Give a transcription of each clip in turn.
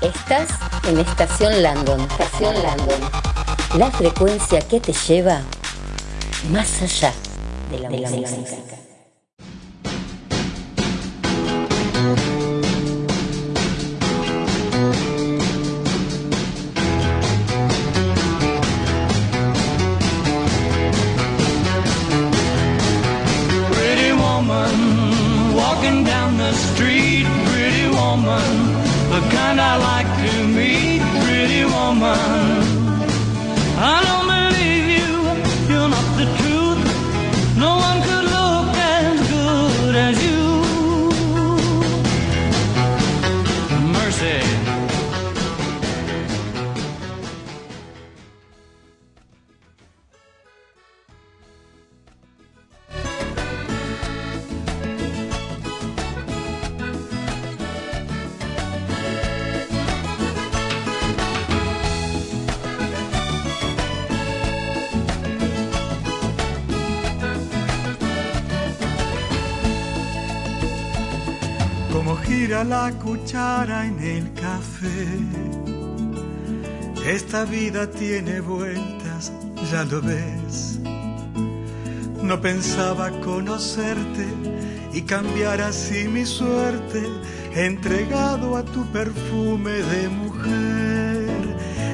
Estás en Estación Landon. Estación Landon. La frecuencia que te lleva más allá de la, música. Pretty vida tiene vueltas, ya lo ves. No pensaba conocerte y cambiar así mi suerte, entregado a tu perfume de mujer.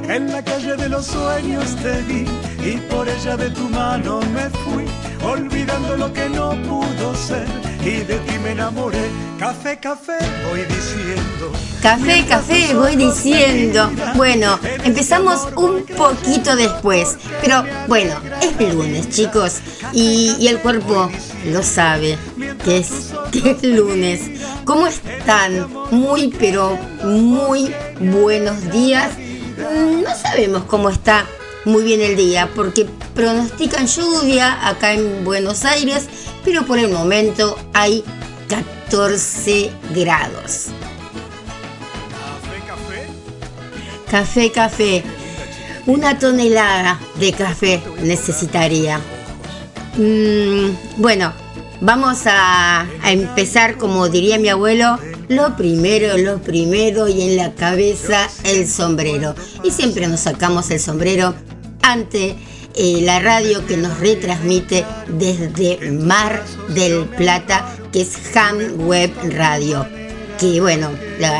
En la calle de los sueños te vi y por ella de tu mano me fui, olvidando lo que no pudo ser y de ti me enamoré. Café, café, voy diciendo. Café, café, voy diciendo. Bueno, empezamos un poquito después, pero bueno, es lunes, chicos, y, y el cuerpo lo sabe que es, que es lunes. ¿Cómo están? Muy, pero muy buenos días. Mm, No sabemos cómo está muy bien el día, porque pronostican lluvia acá en Buenos Aires, pero por el momento hay 14 grados. Café, café. Una tonelada de café necesitaría. Mm, bueno, vamos a, a empezar, como diría mi abuelo, lo primero, lo primero y en la cabeza el sombrero. Y siempre nos sacamos el sombrero ante eh, la radio que nos retransmite desde Mar del Plata, es Ham Web Radio que bueno,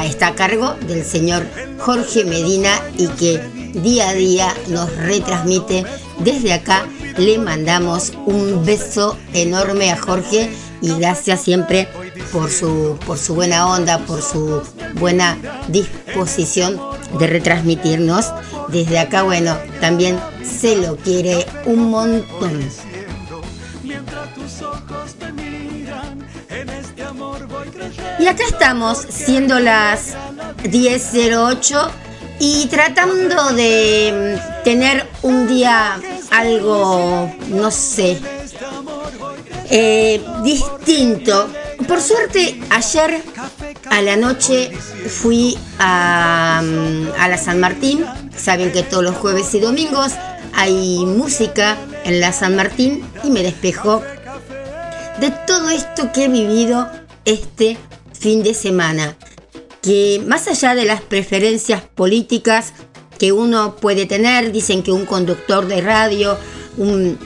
está a cargo del señor Jorge Medina y que día a día nos retransmite desde acá. Le mandamos un beso enorme a Jorge y gracias siempre por su, por su buena onda, por su buena disposición de retransmitirnos. Desde acá, bueno, también se lo quiere un montón. Y acá estamos, siendo las 10.08 y tratando de mm, tener un día algo, no sé, eh, distinto. Por suerte, ayer a la noche fui a, mm, a la San Martín. Saben que todos los jueves y domingos hay música en la San Martín y me despejó de todo esto que he vivido este fin de semana. Que más allá de las preferencias políticas que uno puede tener, dicen que un conductor de radio, un,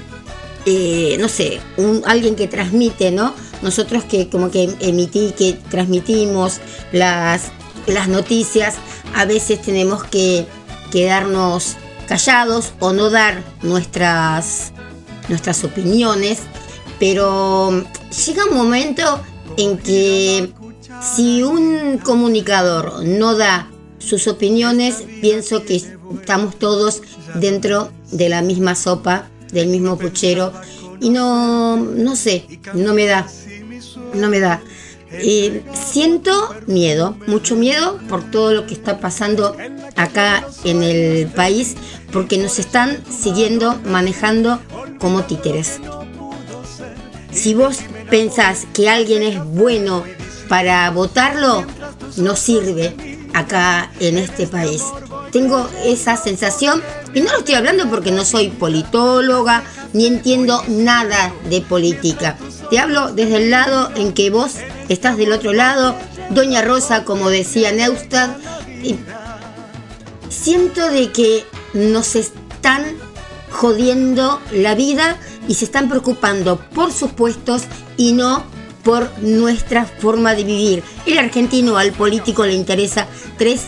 eh, no sé, un, alguien que transmite, ¿no? Nosotros que como que emití, que transmitimos las, las noticias, a veces tenemos que quedarnos callados o no dar nuestras, nuestras opiniones, pero llega un momento en que si un comunicador no da sus opiniones, pienso que estamos todos dentro de la misma sopa, del mismo puchero, y no, no sé, no me da, no me da. Eh, siento miedo, mucho miedo por todo lo que está pasando acá en el país, porque nos están siguiendo manejando como títeres. Si vos pensás que alguien es bueno para votarlo, no sirve acá en este país. Tengo esa sensación, y no lo estoy hablando porque no soy politóloga, ni entiendo nada de política. Te hablo desde el lado en que vos estás del otro lado, Doña Rosa, como decía Neustadt, y siento de que nos están jodiendo la vida y se están preocupando por sus puestos y no por nuestra forma de vivir. El argentino al político le interesa tres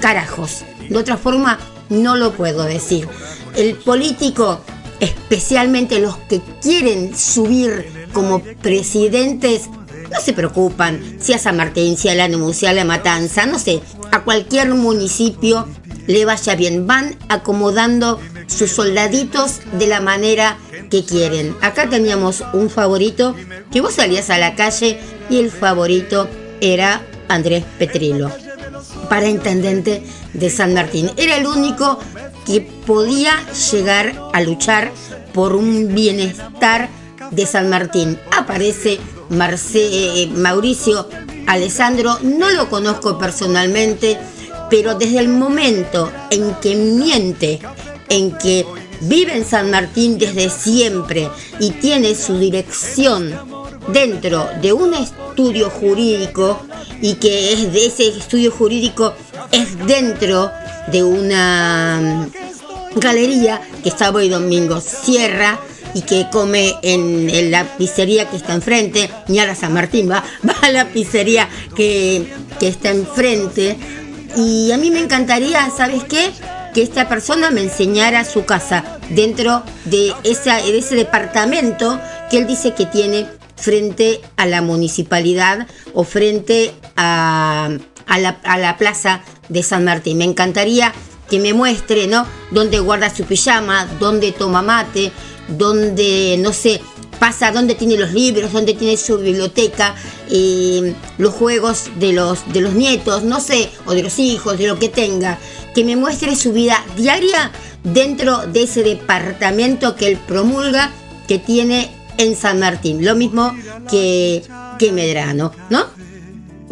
carajos. De otra forma, no lo puedo decir. El político, especialmente los que quieren subir como presidentes, no se preocupan si a San Martín, si a la si a la Matanza, no sé, a cualquier municipio le vaya bien. Van acomodando sus soldaditos de la manera que quieren. Acá teníamos un favorito que vos salías a la calle y el favorito era Andrés Petrillo para intendente de San Martín. Era el único que podía llegar a luchar por un bienestar de San Martín. Aparece eh, Mauricio Alessandro, no lo conozco personalmente, pero desde el momento en que miente, en que vive en San Martín desde siempre y tiene su dirección dentro de un estudio jurídico y que es de ese estudio jurídico es dentro de una galería que está hoy domingo cierra y que come en, la pizzería que está enfrente, ni a San Martín, va, va a la pizzería que, que está enfrente. Y a mí me encantaría, ¿sabes qué? Que esta persona me enseñara su casa dentro de, de ese departamento que él dice que tiene frente a la municipalidad o frente a, a, la, a la plaza de San Martín. Me encantaría que me muestre, ¿no? Dónde guarda su pijama, dónde toma mate, dónde, no sé, pasa, dónde tiene los libros, dónde tiene su biblioteca, los juegos de los, de los nietos, no sé, o de los hijos, de lo que tenga. Que me muestre su vida diaria dentro de ese departamento que él promulga, que tiene en San Martín. Lo mismo que, que Medrano, ¿no?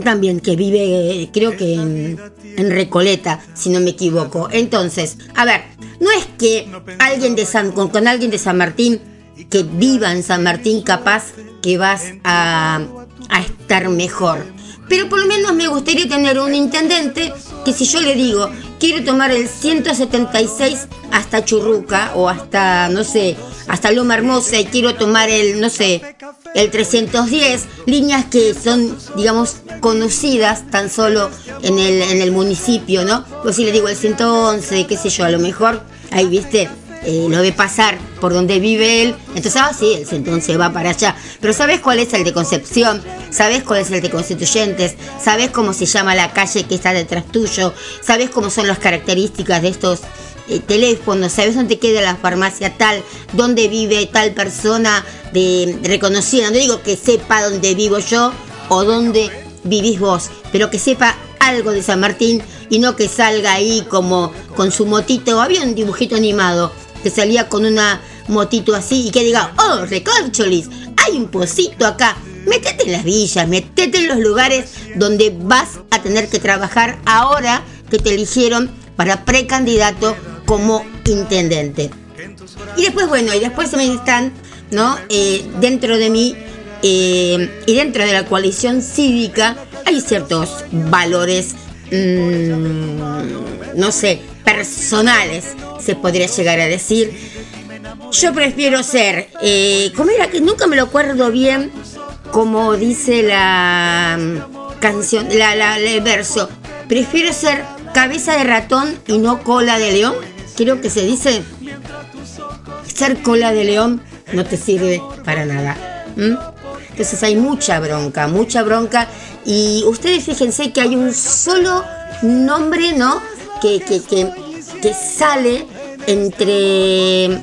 También que vive, creo que en Recoleta, si no me equivoco. Entonces, a ver, no es que alguien de San, con, alguien de San Martín que viva en San Martín capaz que vas a, a estar mejor. Pero por lo menos me gustaría tener un intendente que si yo le digo, quiero tomar el 176 hasta Churruca o hasta, no sé, hasta Loma Hermosa y quiero tomar el, no sé, el 310, líneas que son, digamos, conocidas tan solo en el, en el municipio, ¿no? Pues si le digo el 111, qué sé yo, a lo mejor, ahí viste, eh, lo ve pasar por donde vive él. Entonces, ah, sí, el 111 va para allá. Pero ¿sabes cuál es el de Concepción? ¿Sabes cuál es el de Constituyentes? ¿Sabes cómo se llama la calle que está detrás tuyo? ¿Sabes cómo son las características de estos eh, teléfonos, sabes dónde queda la farmacia tal, dónde vive tal persona de, reconocida. No digo que sepa dónde vivo yo o dónde vivís vos, pero que sepa algo de San Martín y no que salga ahí como con su motito. Había un dibujito animado que salía con una motito así y que diga, oh, recorcholis, hay un pocito acá. Métete en las villas, métete en los lugares donde vas a tener que trabajar ahora que te eligieron para precandidato como intendente. Y después, bueno, y después también están, ¿no? Eh, dentro de mí eh, y dentro de la coalición cívica hay ciertos valores, mm, no sé, personales, se podría llegar a decir. Yo prefiero ser, eh, como era que nunca me lo acuerdo bien, como dice la mm, canción, la, la, el verso, prefiero ser cabeza de ratón y no cola de león creo que se dice, ser cola de león no te sirve para nada. Entonces hay mucha bronca, mucha bronca. Y ustedes fíjense que hay un solo nombre, ¿no? Que, que, que, sale entre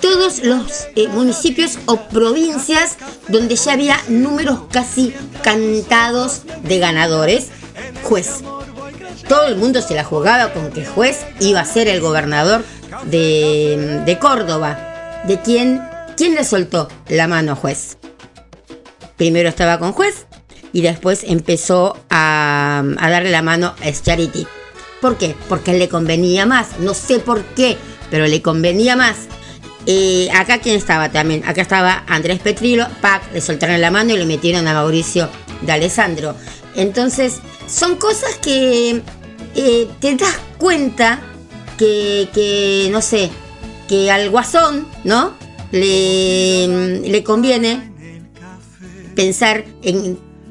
todos los eh, municipios o provincias donde ya había números casi cantados de ganadores. Juez, todo el mundo se la jugaba con que juez iba a ser el gobernador de, Córdoba. ¿De quién? ¿Quién le soltó la mano a juez? Primero estaba con juez y después empezó a, darle la mano a Charity. ¿Por qué? Porque le convenía más. No sé por qué, pero le convenía más. Eh, acá quién estaba también. Acá estaba Andrés Petrilo. Pac, le soltaron la mano y le metieron a Mauricio de Alessandro. Entonces, son cosas que eh, te das cuenta que, que, no sé, que al guasón, ¿no? Le, le conviene pensar en,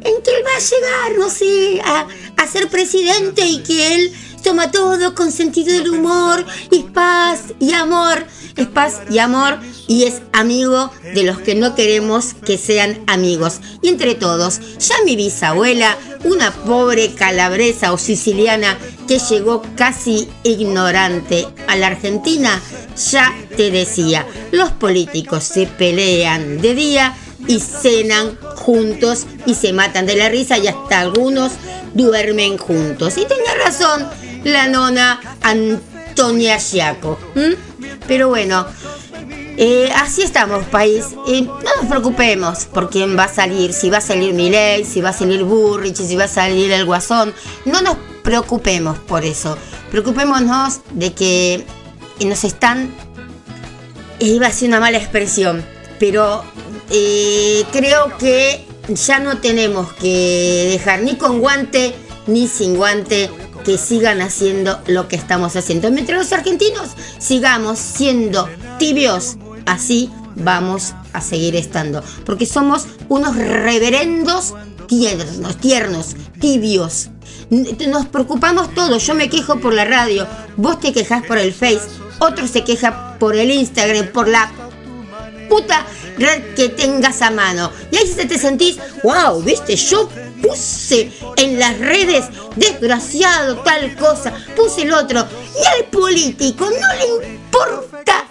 en que él va a llegar, no sé, a, a ser presidente y que él toma todo con sentido del humor y paz y amor. Es paz y amor y es amigo de los que no queremos que sean amigos. Y entre todos, ya mi bisabuela, una pobre calabresa o siciliana que llegó casi ignorante a la Argentina, ya te decía, los políticos se pelean de día y cenan juntos y se matan de la risa y hasta algunos duermen juntos. Y tenía razón la nona Antonia Giaco. Pero bueno, eh, así estamos, país. Eh, no nos preocupemos por quién va a salir, si va a salir Milei, si va a salir Burrich, si va a salir el Guasón. No nos preocupemos por eso. Preocupémonos de que nos están. Iba a ser una mala expresión, pero eh, creo que ya no tenemos que dejar ni con guante ni sin guante que sigan haciendo lo que estamos haciendo. Mientras los argentinos sigamos siendo tibios, así vamos a seguir estando. Porque somos unos reverendos tiernos, tiernos, tibios. Nos preocupamos todos. Yo me quejo por la radio, vos te quejas por el Face, otro se queja por el Instagram, por la puta red que tengas a mano. Y ahí te sentís, wow, viste, yo puse en las redes, desgraciado, tal cosa, puse el otro. Y al político no le importa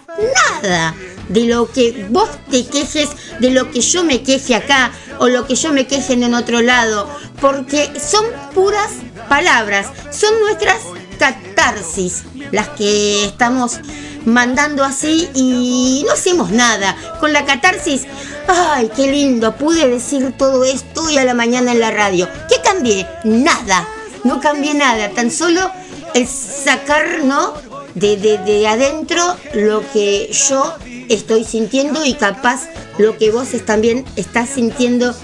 nada de lo que vos te quejes, de lo que yo me queje acá o lo que yo me queje en otro lado, porque son puras palabras, son nuestras catarsis las que estamos mandando así y no hacemos nada. Con la catarsis, ay, qué lindo, pude decir todo esto y a la mañana en la radio. ¿Qué cambié? Nada, no cambié nada, tan solo el sacar, ¿no? De, de, adentro lo que yo estoy sintiendo y capaz lo que vos también estás sintiendo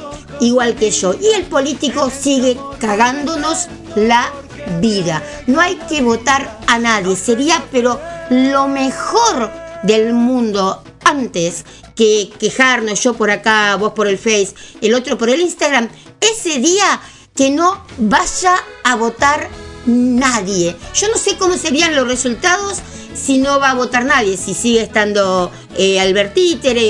igual que yo. Y el político sigue cagándonos la vida. No hay que votar a nadie. Sería, pero lo mejor del mundo antes que quejarnos, yo por acá, vos por el Face, el otro por el Instagram, ese día que no vaya a votar nadie. Yo no sé cómo serían los resultados si no va a votar nadie, si sigue estando eh, Albert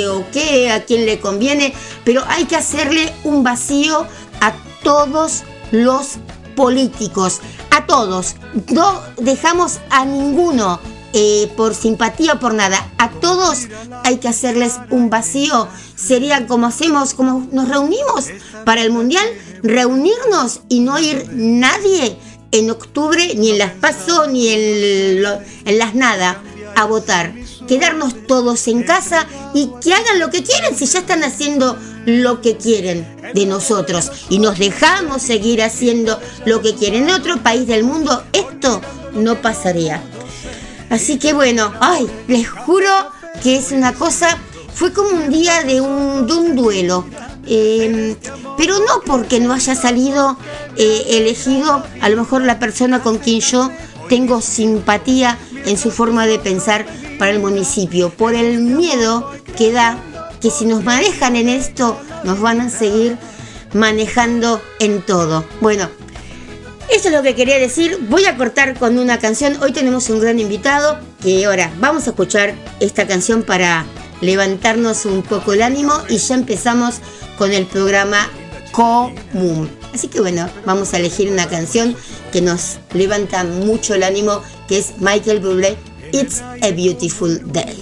o qué, a quién le conviene, pero hay que hacerle un vacío a todos los políticos, a todos. No dejamos a ninguno eh, por simpatía o por nada. A todos hay que hacerles un vacío. Sería como hacemos, como nos reunimos para el Mundial, reunirnos y no ir nadie en octubre, ni en las PASO, ni en, en las nada, a votar. Quedarnos todos en casa y que hagan lo que quieren si ya están haciendo lo que quieren de nosotros y nos dejamos seguir haciendo lo que quieren en otro país del mundo, esto no pasaría. Así que bueno, ay, les juro que es una cosa, fue como un día de un, duelo. Em, pero no porque no haya salido eh, elegido a lo mejor la persona con quien yo tengo simpatía en su forma de pensar para el municipio, por el miedo que da que si nos manejan en esto, nos van a seguir manejando en todo. Bueno, eso es lo que quería decir. Voy a cortar con una canción. Hoy tenemos un gran invitado que ahora vamos a escuchar esta canción para levantarnos un poco el ánimo y ya empezamos con el programa común. Así que bueno, vamos a elegir una canción que nos levanta mucho el ánimo, que es Michael Bublé, It's a Beautiful Day.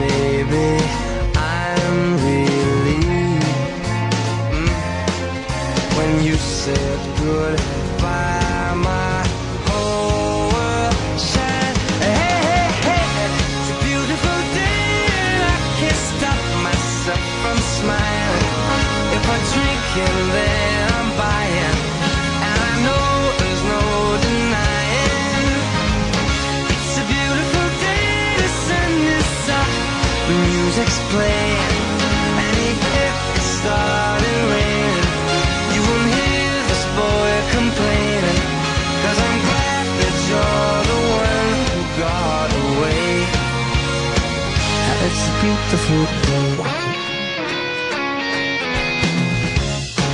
baby, I'm relieved. Mm. When you said goodbye, Beautiful day.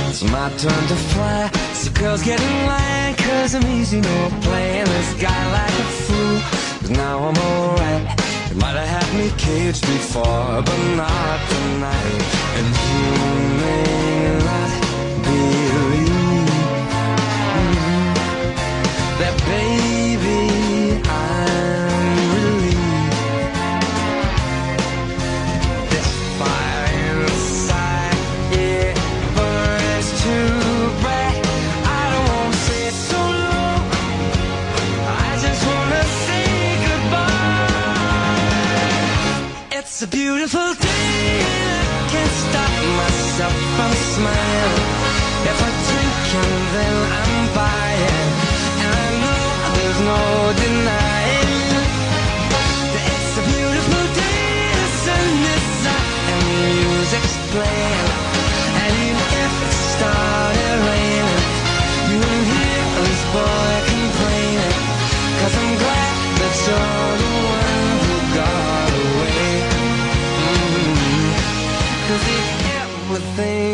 It's my turn to fly. So girls get in line, cause I'm easy, no playing this guy like a fool. Cause now I'm alright. You might have had me caged before, but not tonight. And you may It's a beautiful day, and I can't stop myself from smiling. If I drink and then I'm buying, and I know there's no denying. It's a beautiful day, the sun is up and the music's playing.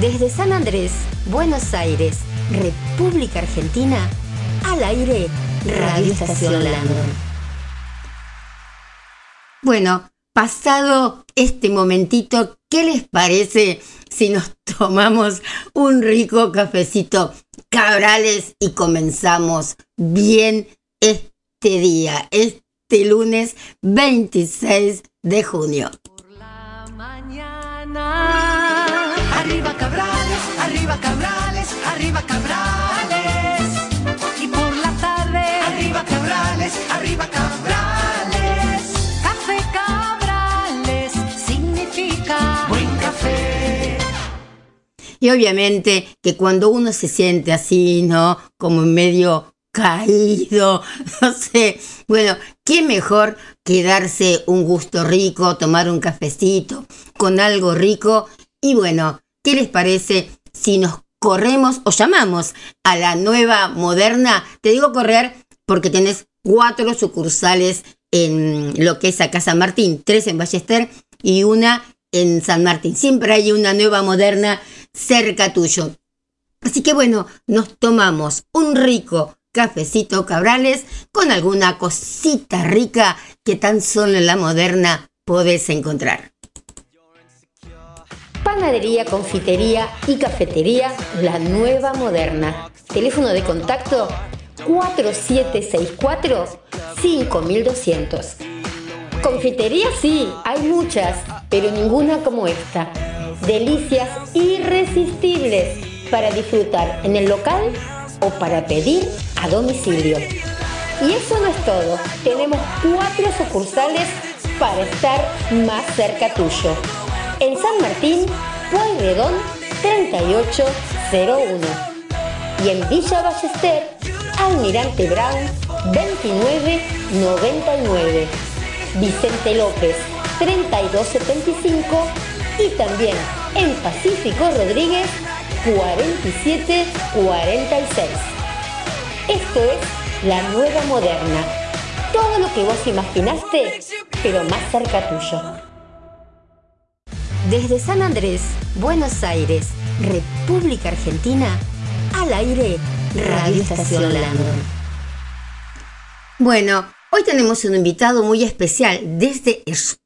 Desde San Andrés, Buenos Aires, República Argentina, al aire, Radio Estación. Bueno, pasado este momentito, ¿qué les parece si nos tomamos un rico cafecito cabrales y comenzamos bien este día, este lunes 26 de junio? Y obviamente que cuando uno se siente así, ¿no? Como medio caído, no sé. Bueno, qué mejor que darse un gusto rico, tomar un cafecito con algo rico. Y bueno, ¿qué les parece si nos corremos o llamamos a la nueva moderna? Te digo correr porque tenés cuatro sucursales en lo que es acá San Martín, tres en Ballester y una en San Martín. Siempre hay una nueva moderna cerca tuyo. Así que bueno, nos tomamos un rico cafecito cabrales con alguna cosita rica que tan solo en la moderna podés encontrar. Panadería, confitería y cafetería La Nueva Moderna. Teléfono de contacto 4764-5200. Confitería sí, hay muchas, pero ninguna como esta. Delicias irresistibles para disfrutar en el local o para pedir a domicilio. Y eso no es todo, tenemos cuatro sucursales para estar más cerca tuyo. En San Martín, Pueyrredón 3801. Y en Villa Ballester, Almirante Brown 2999. Vicente López 3275 y también en Pacífico Rodríguez 4746. Esto es la nueva moderna. Todo lo que vos imaginaste, pero más cerca tuyo. Desde San Andrés, Buenos Aires, República Argentina, al aire, Radio Estación Landon. Bueno, hoy tenemos un invitado muy especial desde España.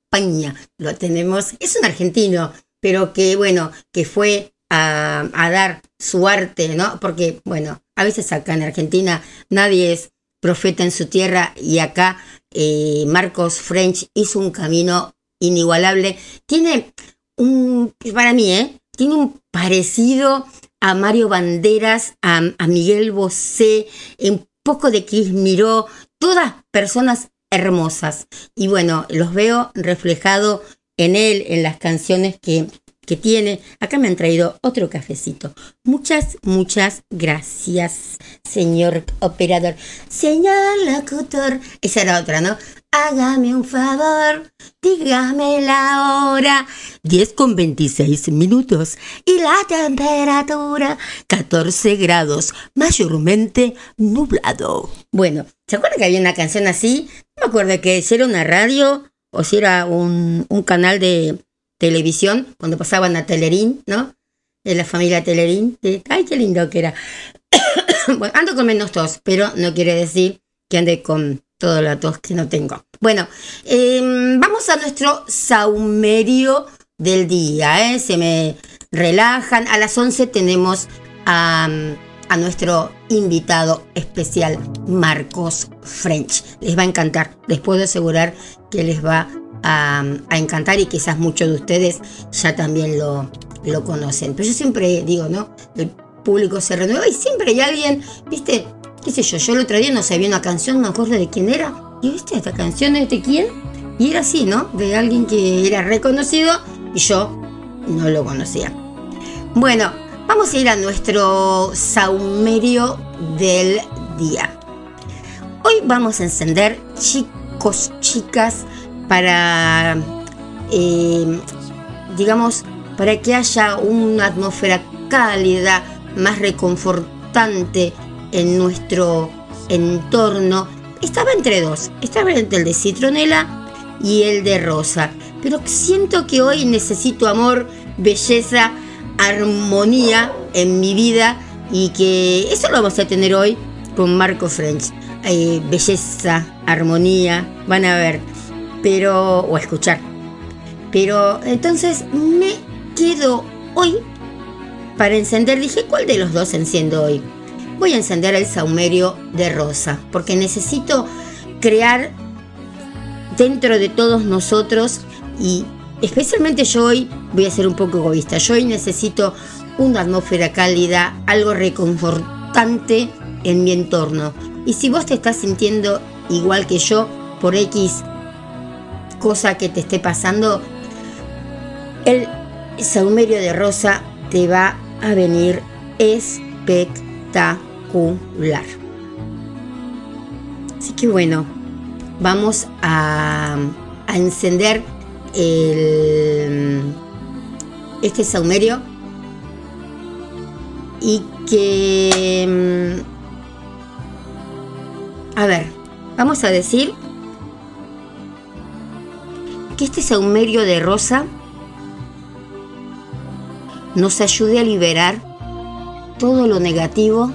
Lo tenemos, es un argentino, pero que bueno, que fue a, dar su arte, ¿no? Porque bueno, a veces acá en Argentina nadie es profeta en su tierra y acá eh, Marcos French hizo un camino inigualable. Tiene un, para mí, ¿eh? Tiene un parecido a Mario Banderas, a, a Miguel Bosé, un poco de Chris Miró, todas personas hermosas. Y bueno, los veo reflejado en él, en las canciones que, que tiene. Acá me han traído otro cafecito. Muchas, muchas gracias, señor operador. Señor locutor. Esa era otra, ¿no? Hágame un favor, dígame la hora. 10 con 26 minutos. Y la temperatura, 14 grados, mayormente nublado. Bueno, ¿se acuerdan que había una canción así? No me acuerdo que si era una radio o si era un, un canal de televisión, cuando pasaban a Telerín, ¿no? De la familia Telerín. Ay, qué lindo que era. bueno, ando con menos tos, pero no quiere decir que ande con toda la tos que no tengo. Bueno, eh, vamos a nuestro saumerio del día, ¿eh? Se me relajan. A las 11 tenemos a, a nuestro invitado especial, Marcos French. Les va a encantar. Les puedo asegurar que les va a, a encantar y quizás muchos de ustedes ya también lo, lo conocen. Pero yo siempre digo, ¿no? El público se renueva y siempre hay alguien, ¿viste? ¿Qué sé yo? Yo el otro día no sabía una canción, no me acuerdo de quién era. ¿Y viste esta canción de quién? Y era así, ¿no? De alguien que era reconocido y yo no lo conocía. Bueno, vamos a ir a nuestro saumerio del día. Hoy vamos a encender, chicos, chicas, para, eh, digamos, para que haya una atmósfera cálida, más reconfortante en nuestro entorno. Estaba entre dos, estaba entre el de citronela y el de rosa, pero siento que hoy necesito amor, belleza, armonía en mi vida y que eso lo vamos a tener hoy con Marco French. Eh, belleza, armonía, van a ver, pero o escuchar. Pero entonces me quedo hoy para encender. Dije, ¿cuál de los dos enciendo hoy? Voy a encender el saumerio de rosa, porque necesito crear dentro de todos nosotros y especialmente yo hoy voy a ser un poco egoísta. Yo hoy necesito una atmósfera cálida, algo reconfortante en mi entorno. Y si vos te estás sintiendo igual que yo por X cosa que te esté pasando, el saumerio de rosa te va a venir espectacular. Así que bueno, vamos a, a encender el, este saumerio y que, a ver, vamos a decir que este saumerio de rosa nos ayude a liberar todo lo negativo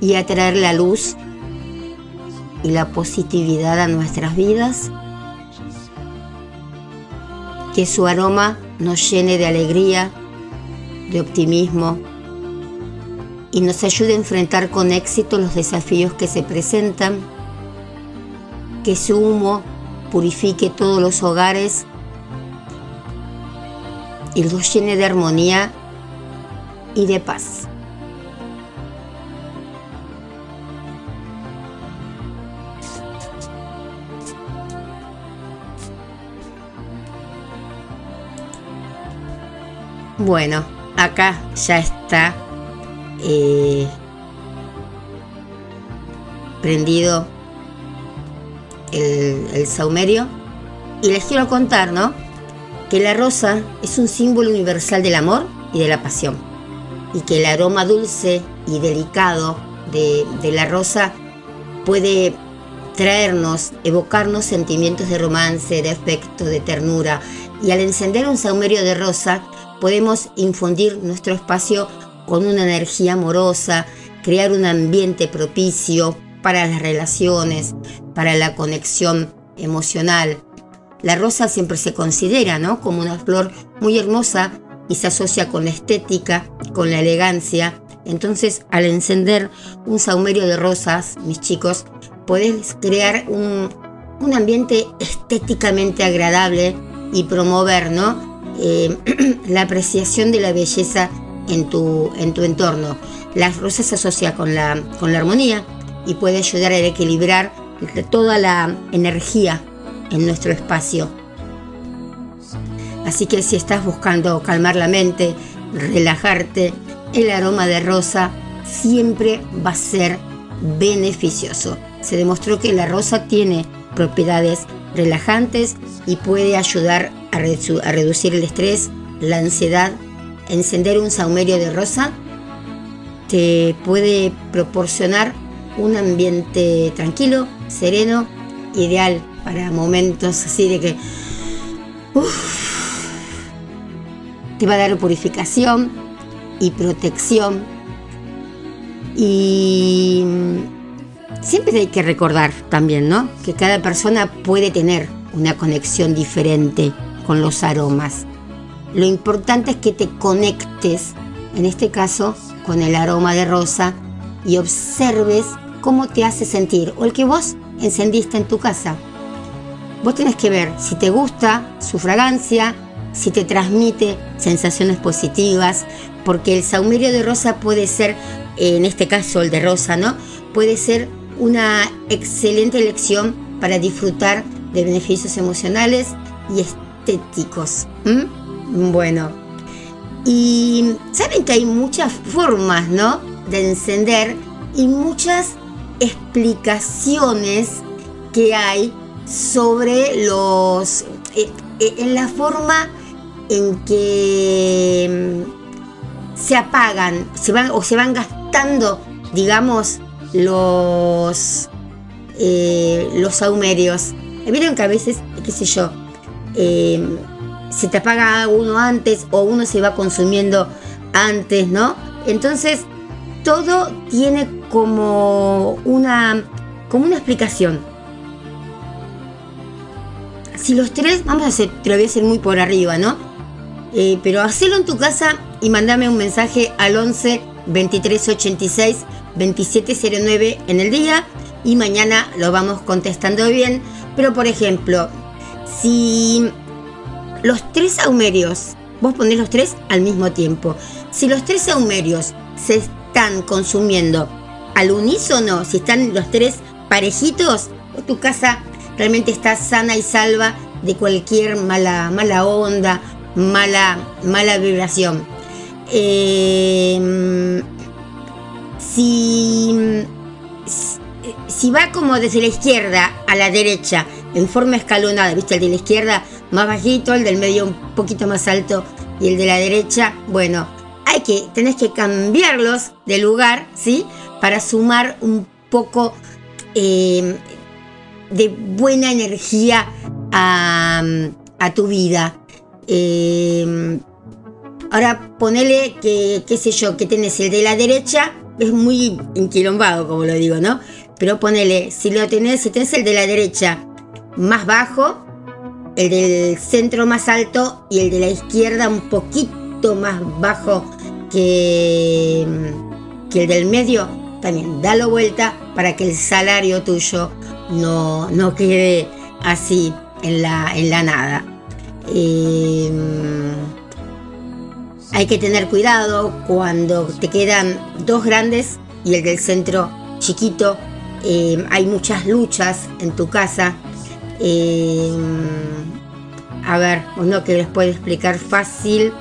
y a traer la luz y la positividad a nuestras vidas. Que su aroma nos llene de alegría, de optimismo y nos ayude a enfrentar con éxito los desafíos que se presentan. Que su humo purifique todos los hogares y los llene de armonía y de paz. Bueno, acá ya está eh, prendido el, saumerio. Y les quiero contar, ¿no? Que la rosa es un símbolo universal del amor y de la pasión. Y que el aroma dulce y delicado de, de la rosa puede traernos, evocarnos sentimientos de romance, de afecto, de ternura. Y al encender un saumerio de rosa, podemos infundir nuestro espacio con una energía amorosa, crear un ambiente propicio para las relaciones, para la conexión emocional. La rosa siempre se considera ¿no? como una flor muy hermosa y se asocia con la estética, con la elegancia. Entonces, al encender un saumerio de rosas, mis chicos, podés crear un, un ambiente estéticamente agradable y promover ¿no? Eh, la apreciación de la belleza en tu, en tu entorno. Las rosas se asocia con la, con la armonía y puede ayudar a equilibrar toda la energía en nuestro espacio. Así que si estás buscando calmar la mente, relajarte, el aroma de rosa siempre va a ser beneficioso. Se demostró que la rosa tiene propiedades relajantes y puede ayudar a, reducir el estrés, la ansiedad. Encender un saumerio de rosa te puede proporcionar un ambiente tranquilo, sereno, ideal para momentos así de que te va a dar purificación y protección. Y siempre hay que recordar también, ¿no? Que cada persona puede tener una conexión diferente con los aromas. Lo importante es que te conectes, en este caso, con el aroma de rosa y observes cómo te hace sentir o el que vos encendiste en tu casa. Vos tenés que ver si te gusta su fragancia, si te transmite sensaciones positivas, porque el saumerio de rosa puede ser, en este caso el de rosa, ¿no? Puede ser una excelente elección para disfrutar de beneficios emocionales y estéticos. Bueno, y saben que hay muchas formas, ¿no? De encender y muchas explicaciones que hay sobre los eh, eh, en la forma en que mm, se apagan, se van o se van gastando, digamos, los eh, los saumerios. Vieron que a veces, qué sé yo, se te apaga uno antes o uno se va consumiendo antes, ¿no? Entonces, todo tiene como una, como una explicación. Si los tres, vamos a hacer, te lo muy por arriba, ¿no? Eh, pero hacelo en tu casa y mandame un mensaje al 11 23 86 2709 en el día y mañana lo vamos contestando bien. Pero por ejemplo, si los tres saumerios, vos ponés los tres al mismo tiempo, si los tres saumerios se están consumiendo al unísono, si están los tres parejitos, tu casa realmente está sana y salva de cualquier mala, mala onda, mala, mala vibración. Em, si, si va como desde la izquierda a la derecha, en forma escalonada, ¿viste? El de la izquierda más bajito, el del medio un poquito más alto y el de la derecha, bueno, hay que, tenés que cambiarlos de lugar, ¿sí? Para sumar un poco eh, de buena energía a, tu vida. Eh, ahora ponele que, qué sé yo, que tenés el de la derecha, es muy enquilombado, como lo digo, ¿no? Pero ponele, si lo tenés, si tenés el de la derecha más bajo, el del centro más alto y el de la izquierda un poquito más bajo que, que el del medio, también dalo vuelta para que el salario tuyo no, no quede así en la, en la nada. Em, hay que tener cuidado cuando te quedan dos grandes y el del centro chiquito. Em, hay muchas luchas en tu casa. Em, a ver, uno que les puede explicar fácil.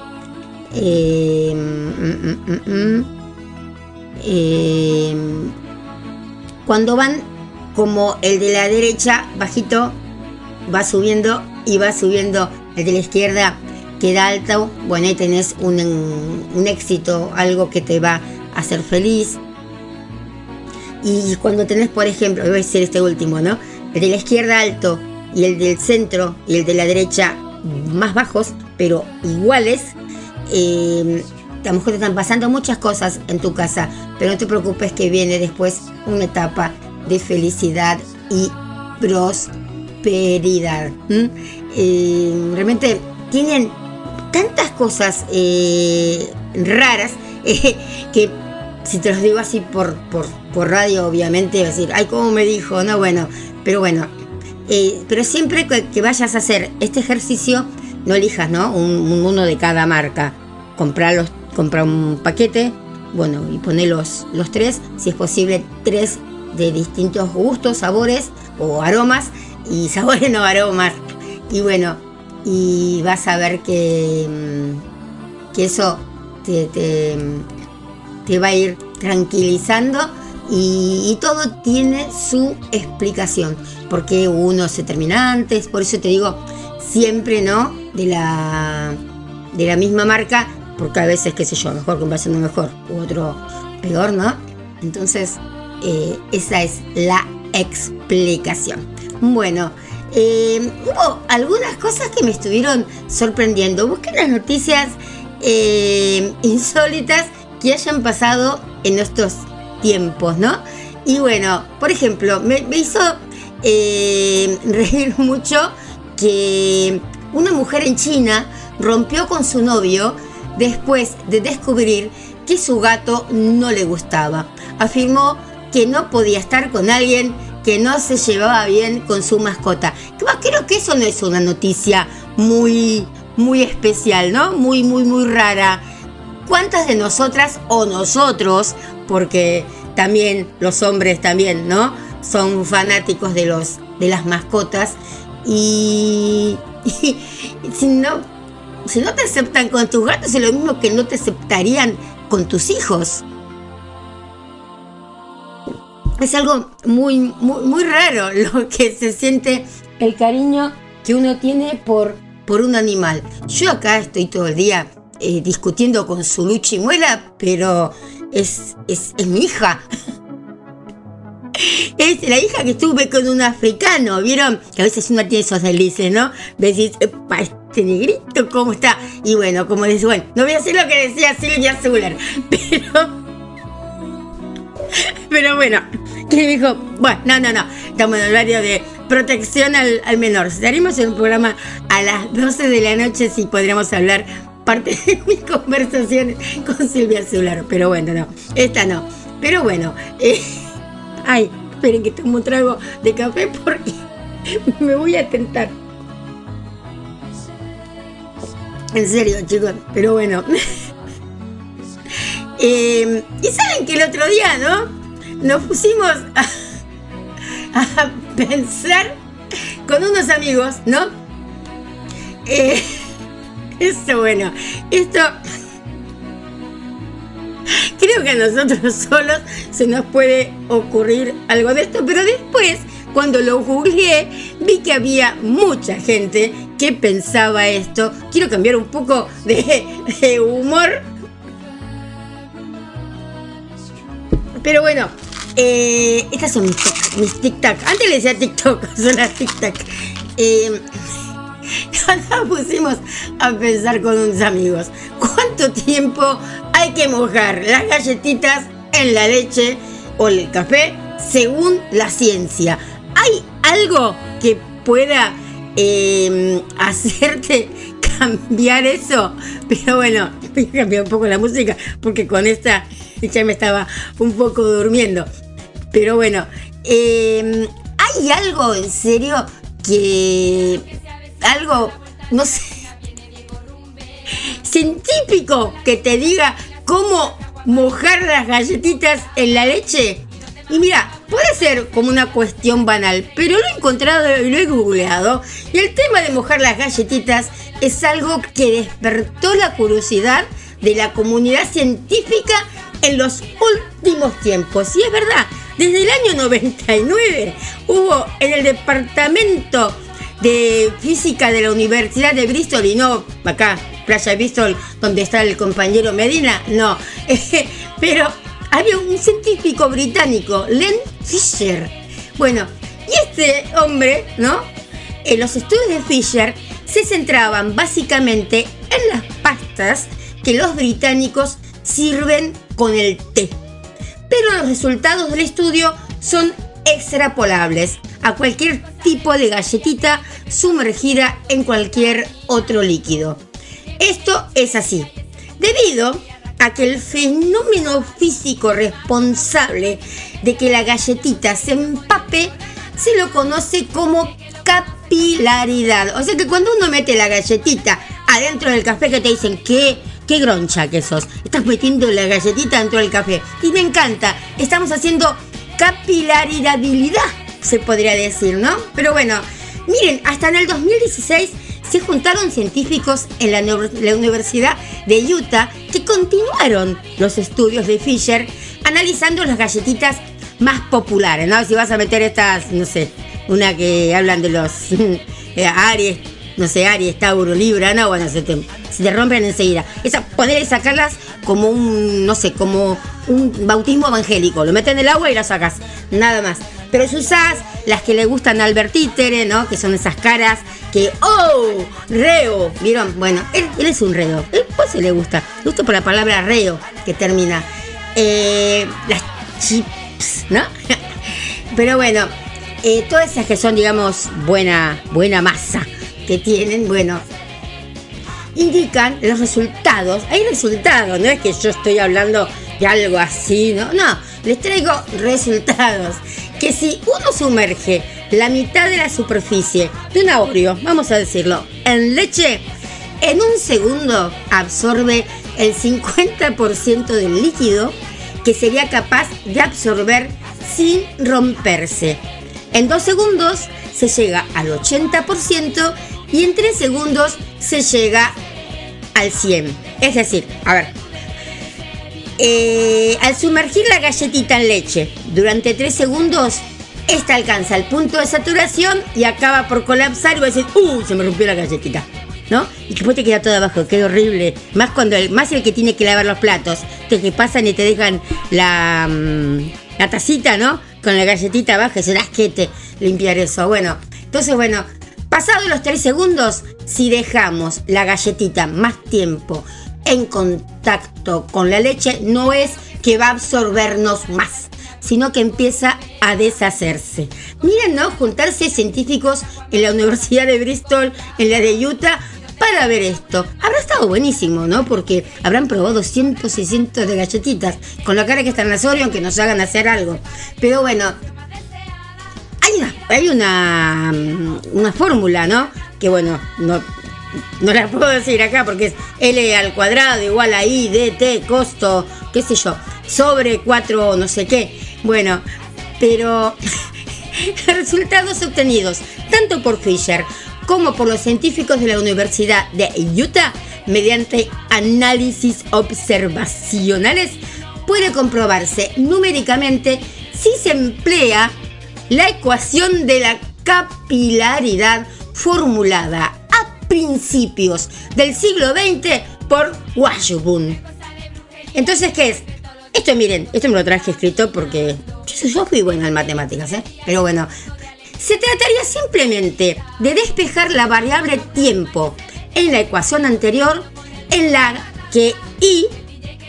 Mm, mm, mm, cuando van como el de la derecha, bajito, va subiendo y va subiendo el de la izquierda, queda alto, bueno, ahí tenés un, éxito, algo que te va a hacer feliz. Y cuando tenés, por ejemplo, voy a decir este último, ¿no? El de la izquierda alto y el del centro y el de la derecha más bajos, pero iguales, eh, a lo mejor te están pasando muchas cosas en tu casa, pero no te preocupes que viene después una etapa de felicidad y prosperidad. Eh, realmente tienen tantas cosas eh, raras eh, que si te los digo así por, por, por radio, obviamente, vas a decir, ay, ¿cómo me dijo? No, bueno, pero bueno, pero siempre que, vayas a hacer este ejercicio, no elijas, ¿no? Un, un- uno de cada marca. Comprarlos, compra un paquete, bueno, y poné los, los tres, si es posible, tres de distintos gustos, sabores o aromas, y sabores no aromas. Y bueno, y vas a ver que, mm, que eso te, te, te va a ir tranquilizando y, todo tiene su explicación. Porque uno se termina antes, por eso te digo, siempre no de la, de la misma marca, porque a veces, qué sé yo, mejor comprarse uno mejor u otro peor, ¿no? Entonces, eh, esa es la explicación. Bueno, eh, hubo algunas cosas que me estuvieron sorprendiendo. Busqué las noticias eh, insólitas que hayan pasado en estos tiempos, ¿no? Y bueno, por ejemplo, me, me hizo eh, reír mucho que una mujer en China rompió con su novio después de descubrir que su gato no le gustaba. Afirmó que no podía estar con alguien que no se llevaba bien con su mascota. Creo que eso no es una noticia muy, muy especial, ¿no? Muy, muy, muy rara. ¿Cuántas de nosotras o nosotros, porque también los hombres también, ¿no? Son fanáticos de los de las mascotas y, si no si no te aceptan con tus gatos es lo mismo que no te aceptarían con tus hijos. Es algo muy, muy, muy raro lo que se siente el cariño que uno tiene por, por un animal. Yo acá estoy todo el día eh, discutiendo con su lucha muela, pero es, es, es mi hija. Es la hija que estuve con un africano, ¿vieron? Que a veces uno tiene esos delices, ¿no? Decís, "Epa, este negrito, ¿cómo está? Y bueno, como decís, bueno, no voy a hacer lo que decía Silvia Zuller, pero... Pero bueno, que dijo, bueno, no, no, no, estamos en el horario de protección al, menor. Estaremos en un programa a las 12 de la noche si podríamos hablar parte de mis conversaciones con Silvia Zuller, pero bueno, no, esta no. Pero bueno, eh, ay, esperen que tomo un trago de café porque me voy a tentar. En serio, chicos, pero bueno. Eh, y saben que el otro día, ¿no? Nos pusimos a, pensar con unos amigos, ¿no? Eh, esto, bueno, esto creo que a nosotros solos se nos puede ocurrir algo de esto, pero después, cuando lo googleé, vi que había mucha gente que pensaba esto. Quiero cambiar un poco de humor. Pero bueno, eh, estas son mis, mis tic-tac. Antes le decía TikTok, son las tic-tac. Eh, nos pusimos a pensar con unos amigos. ¿Cuánto tiempo hay que mojar las galletitas en la leche o el café según la ciencia? ¿Hay algo que pueda eh, hacerte cambiar eso? Pero bueno, voy a cambiar un poco la música porque con esta ya me estaba un poco durmiendo. Pero bueno, eh, ¿hay algo en serio que... algo, no sé, científico que te diga cómo mojar las galletitas en la leche? Y mira, puede ser como una cuestión banal, pero lo he encontrado y lo he googleado. Y el tema de mojar las galletitas es algo que despertó la curiosidad de la comunidad científica en los últimos tiempos. Y es verdad, desde el año 99 hubo en el departamento de física de la Universidad de Bristol y no acá, Playa Bristol, donde está el compañero Medina, no. Pero había un científico británico, Len Fisher. Bueno, y este hombre, ¿no? En los estudios de Fisher se centraban básicamente en las pastas que los británicos sirven con el té. Pero los resultados del estudio son extrapolables a cualquier tipo de galletita sumergida en cualquier otro líquido. Esto es así, debido a que el fenómeno físico responsable de que la galletita se empape se lo conoce como capilaridad. O sea que cuando uno mete la galletita adentro del café que te dicen que qué groncha que sos, estás metiendo la galletita dentro del café. Y me encanta, estamos haciendo capilaridad, se podría decir, ¿no? Pero bueno, miren, hasta en el 2016 se juntaron científicos en la, la, Universidad de Utah que continuaron los estudios de Fisher analizando las galletitas más populares, ¿no? Si vas a meter estas, no sé, una que hablan de los eh, Aries, no sé, Aries, Tauro, Libra, no, bueno, se te, se te rompen enseguida. Esa, poner y sacarlas como un, no sé, como un bautismo evangélico. Lo metes en el agua y la sacas, nada más. Pero si usás las que le gustan a Albert Títere, ¿no? Que son esas caras que, ¡oh! Reo. ¿Vieron? Bueno, él, él es un reo. Él pues se le gusta. Le gusta por la palabra reo que termina. Eh, las chips, ¿no? Pero bueno, eh, todas esas que son, digamos, buena, buena masa que tienen, bueno, indican los resultados. Hay resultados, no es que yo estoy hablando de algo así, ¿no? No, les traigo resultados. Que si uno sumerge la mitad de la superficie de un Oreo, vamos a decirlo, en leche, en un segundo absorbe el 50% del líquido que sería capaz de absorber sin romperse. En dos segundos se llega al 80% y en tres segundos se llega al 100. Es decir, a ver, eh, al sumergir la galletita en leche durante 3 segundos, esta alcanza el punto de saturación y acaba por colapsar y va a decir, ¡uh! Se me rompió la galletita. ¿No? Y después te queda todo abajo, qué horrible. Más cuando el, más el que tiene que lavar los platos, te que pasan y te dejan la, mm, la tacita, ¿no? Con la galletita abajo, es un asquete limpiar eso. Bueno, entonces bueno, pasados los 3 segundos, si dejamos la galletita más tiempo en contacto con la leche, no es que va a absorbernos más, sino que empieza a deshacerse. Miren, ¿no? Juntarse científicos en la Universidad de Bristol, en la de Utah, para ver esto. Habrá estado buenísimo, ¿no? Porque habrán probado cientos y cientos de galletitas, con la cara que están las Oreo, que nos hagan hacer algo. Pero bueno, hay una, hay una, una fórmula, ¿no? Que bueno, no, no la puedo decir acá porque es L al cuadrado igual a I, D, T, costo, qué sé yo, sobre 4 no sé qué. Bueno, pero resultados obtenidos tanto por Fisher como por los científicos de la Universidad de Utah mediante análisis observacionales puede comprobarse numéricamente si se emplea la ecuación de la capilaridad formulada principios del siglo XX por Washburn. Entonces, ¿qué es? Esto, miren, esto me lo traje escrito porque yo, fui buena en matemáticas, ¿eh? Pero bueno, se trataría simplemente de despejar la variable tiempo en la ecuación anterior en la que I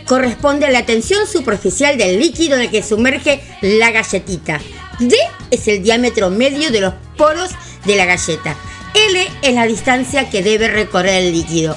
corresponde a la tensión superficial del líquido en el que sumerge la galletita. D es el diámetro medio de los poros de la galleta. L es la distancia que debe recorrer el líquido.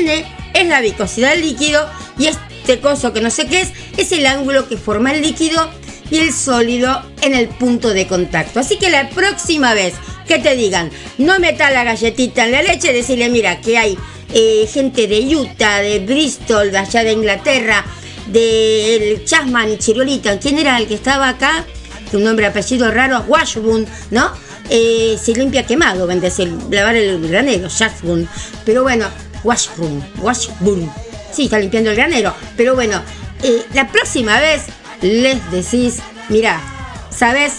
N es la viscosidad del líquido y este coso que no sé qué es es el ángulo que forma el líquido y el sólido en el punto de contacto. Así que la próxima vez que te digan no metas la galletita en la leche, decirle mira que hay eh, gente de Utah, de Bristol, de allá de Inglaterra, del Chasman y Chirolita. ¿Quién era el que estaba acá? Un nombre apellido raro, Washburn, ¿no? Eh, se limpia quemado, decir, lavar el granero, Jackboon. Pero bueno, Washburn, Washburn. Sí, está limpiando el granero. Pero bueno, eh, la próxima vez les decís, mira, ¿sabes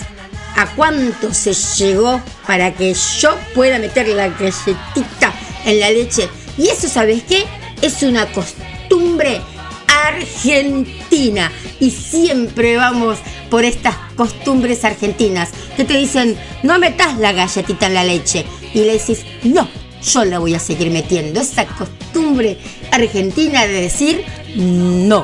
a cuánto se llegó para que yo pueda meter la galletita en la leche? Y eso, ¿sabes qué? Es una costumbre Argentina. Y siempre vamos por estas costumbres argentinas que te dicen, no metas la galletita en la leche. Y le decís, no, yo la voy a seguir metiendo. Esa costumbre argentina de decir no.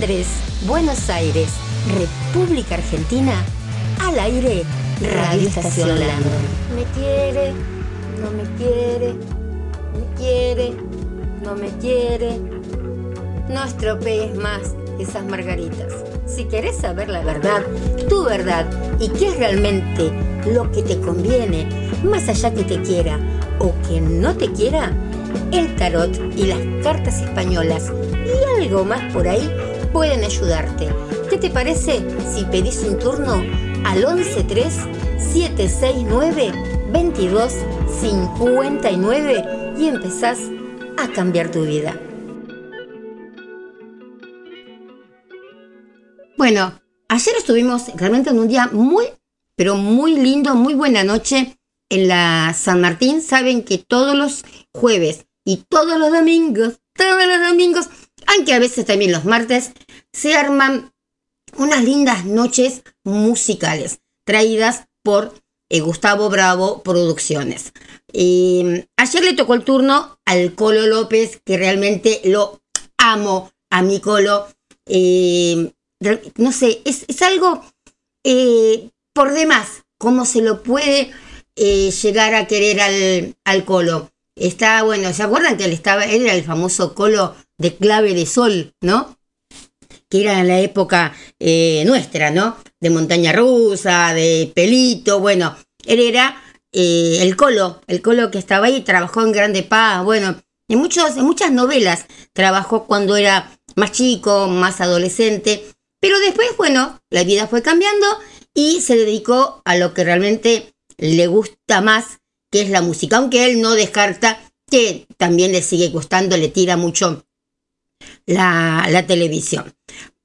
Andrés, Buenos Aires, República Argentina, al aire, Radio Estación. Me quiere, no me quiere, me quiere, no me quiere. No estropees más esas margaritas. Si querés saber la verdad, tu verdad y qué es realmente lo que te conviene, más allá que te quiera o que no te quiera, el tarot y las cartas españolas y algo más por ahí pueden ayudarte. ¿Qué te parece si pedís un turno al 113 769 2259 y empezás a cambiar tu vida? Bueno, ayer estuvimos realmente en un día muy, pero muy lindo, muy buena noche en la San Martín. Saben que todos los jueves y todos los domingos, todos los domingos, aunque a veces también los martes, se arman unas lindas noches musicales traídas por eh, Gustavo Bravo Producciones. Eh, ayer le tocó el turno al Colo López, que realmente lo amo a mi Colo. No sé, es, es algo eh, por demás, cómo se lo puede eh, llegar a querer al, al Colo. Está, bueno, ¿se acuerdan que él estaba, él era el famoso Colo de clave de sol, ¿no? Que era en la época eh, nuestra, ¿no? De montaña rusa, de pelito, bueno, él era eh, el Colo, el Colo que estaba ahí, trabajó en Grande Paz, bueno, en, muchos, en muchas novelas trabajó cuando era más chico, más adolescente, pero después, bueno, la vida fue cambiando y se dedicó a lo que realmente le gusta más, que es la música, aunque él no descarta que también le sigue gustando, le tira mucho la, televisión.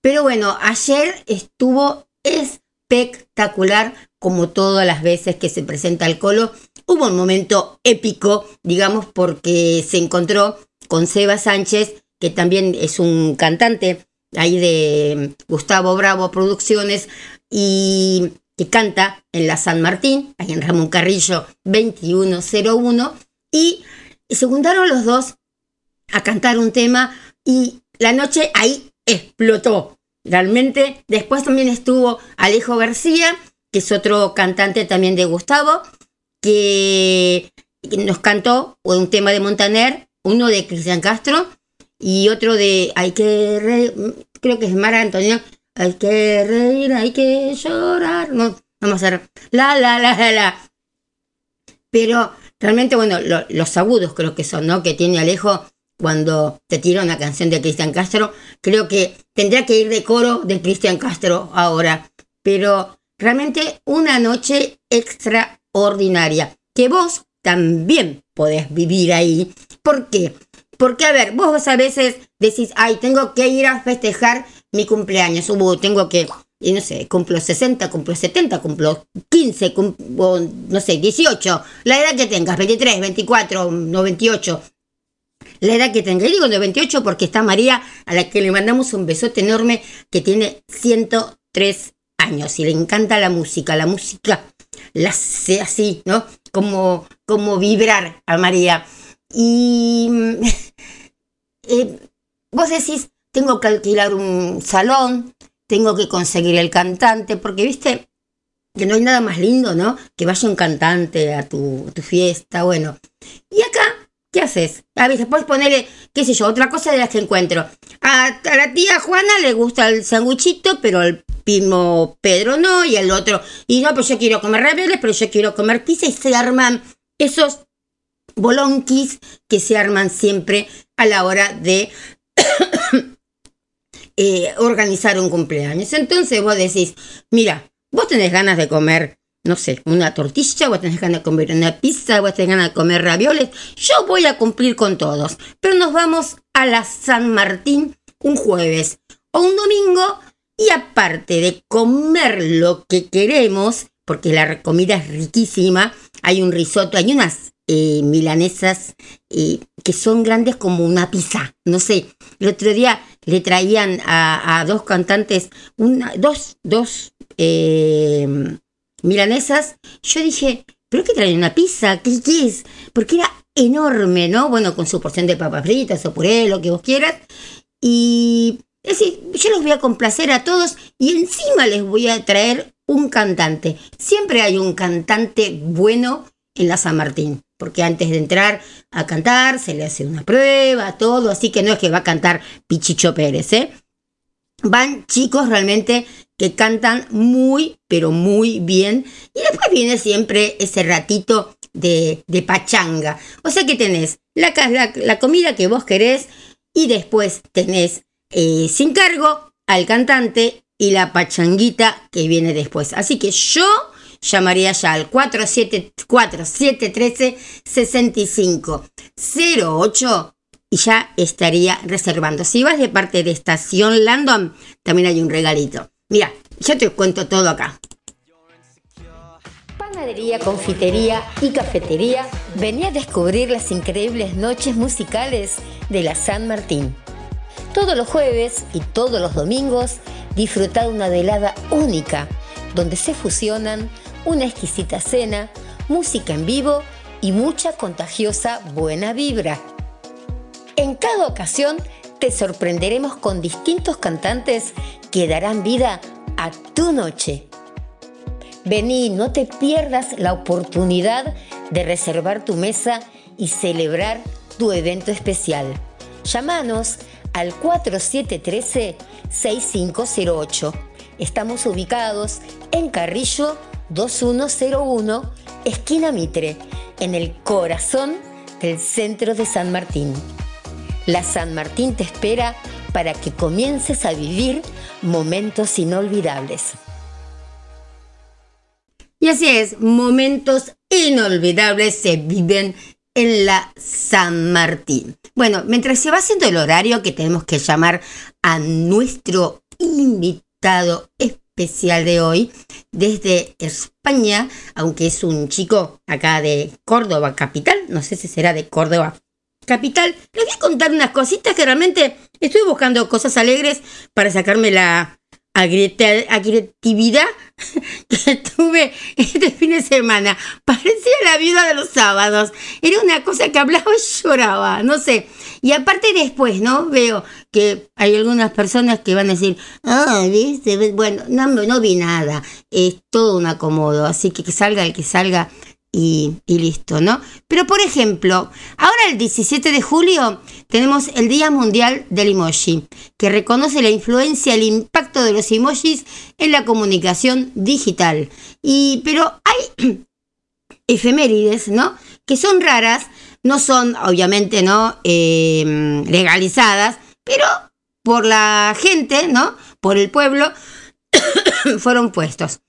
Pero bueno, ayer estuvo espectacular, como todas las veces que se presenta el colo. Hubo un momento épico, digamos, porque se encontró con Seba Sánchez, que también es un cantante ahí de Gustavo Bravo Producciones y que canta en la San Martín, ahí en Ramón Carrillo 2101, y se juntaron los dos a cantar un tema y la noche ahí explotó. Realmente, después también estuvo Alejo García, que es otro cantante también de Gustavo, que nos cantó un tema de Montaner, uno de Cristian Castro y otro de Hay que reír, creo que es Mara Antonio, Hay que reír, hay que llorar. No, vamos a hacer la, la, la, la, la. Pero realmente, bueno, lo- los agudos creo que son, ¿no? Que tiene Alejo cuando te tira una canción de Cristian Castro. Creo que tendría que ir de coro de Cristian Castro ahora. Pero realmente una noche extraordinaria. Que vos también podés vivir ahí. ¿Por qué? Porque, a ver, vos a veces decís, ay, tengo que ir a festejar mi cumpleaños. Tengo que, y no sé, cumplo 60, cumplo 70, cumplo 15, cumplo, no sé, 18. La edad que tengas, 23, 24, 98. La edad que. Y digo 98 porque está María, a la que le mandamos un besote enorme, que tiene 103 años y le encanta la música. La música la hace así, ¿no? Como, como vibrar a María. Y eh, vos decís, tengo que alquilar un salón, tengo que conseguir el cantante, porque viste que no hay nada más lindo, ¿no? Que vaya un cantante a tu, tu fiesta, bueno. Y acá, ¿qué haces? A veces puedes ponerle, qué sé yo, otra cosa de las que encuentro. A, la tía Juana le gusta el sanguchito, pero al primo Pedro no, y al otro, y no, pues yo quiero comer ravioles, pero yo quiero comer pizza, y se arman esos bolonquis que se arman siempre a la hora de eh, organizar un cumpleaños. Entonces vos decís, mira, vos tenés ganas de comer, no sé, una tortilla, vos tenés ganas de comer una pizza, vos tenés ganas de comer ravioles, yo voy a cumplir con todos. Pero nos vamos a la San Martín un jueves o un domingo y aparte de comer lo que queremos, porque la comida es riquísima, hay un risotto, hay unas eh, milanesas eh, que son grandes como una pizza, no sé. El otro día le traían a, a dos cantantes, una, dos, dos eh, milanesas. Yo dije, ¿pero qué traen una pizza? ¿Qué, qué es? Porque era enorme, ¿no? Bueno, con su porción de papas fritas o puré, lo que vos quieras. Y es decir, yo los voy a complacer a todos y encima les voy a traer un cantante. Siempre hay un cantante bueno en la San Martín, porque antes de entrar a cantar se le hace una prueba, todo, así que no es que va a cantar Pichicho Pérez, ¿eh? Van chicos realmente que cantan muy, pero muy bien. Y después viene siempre ese ratito de, de pachanga. O sea que tenés la, la comida que vos querés y después tenés eh, sin cargo al cantante y la pachanguita que viene después. Así que yo llamaría ya al 4747136508 y ya estaría reservando. Si vas de parte de Estación Landon, también hay un regalito. Mira, yo te cuento todo acá. Panadería, confitería y cafetería, vení a descubrir las increíbles noches musicales de la San Martín. Todos los jueves y todos los domingos disfruta de una velada única, donde se fusionan una exquisita cena, música en vivo y mucha contagiosa buena vibra. En cada ocasión te sorprenderemos con distintos cantantes que darán vida a tu noche. Vení, no te pierdas la oportunidad de reservar tu mesa y celebrar tu evento especial. Llámanos al 4713-6508. Estamos ubicados en Carrillo 2101, esquina Mitre, en el corazón del centro de San Martín. La San Martín te espera para que comiences a vivir momentos inolvidables. Y así es, momentos inolvidables se viven en la San Martín. Bueno, mientras se va haciendo el horario que tenemos que llamar a nuestro invitado especial de hoy desde España, aunque es un chico acá de Córdoba capital, no sé si será de Córdoba capital, les voy a contar unas cositas que realmente estoy buscando cosas alegres para sacarme la agresividad que tuve este fin de semana. Parecía la viuda de los sábados. Era una cosa que hablaba y lloraba, no sé. Y aparte después, ¿no? Veo que hay algunas personas que van a decir, ah, ¿viste? Bueno, no, no vi nada. Es todo un acomodo. Así que que salga el que salga y, listo, ¿no? Pero por ejemplo, ahora el 17 de julio tenemos el Día Mundial del Emoji, que reconoce la influencia, el impacto de los emojis en la comunicación digital. Y, pero hay efemérides, ¿no? Que son raras, no son obviamente, ¿no? Em, legalizadas, pero por la gente, ¿no? Por el pueblo, fueron puestos.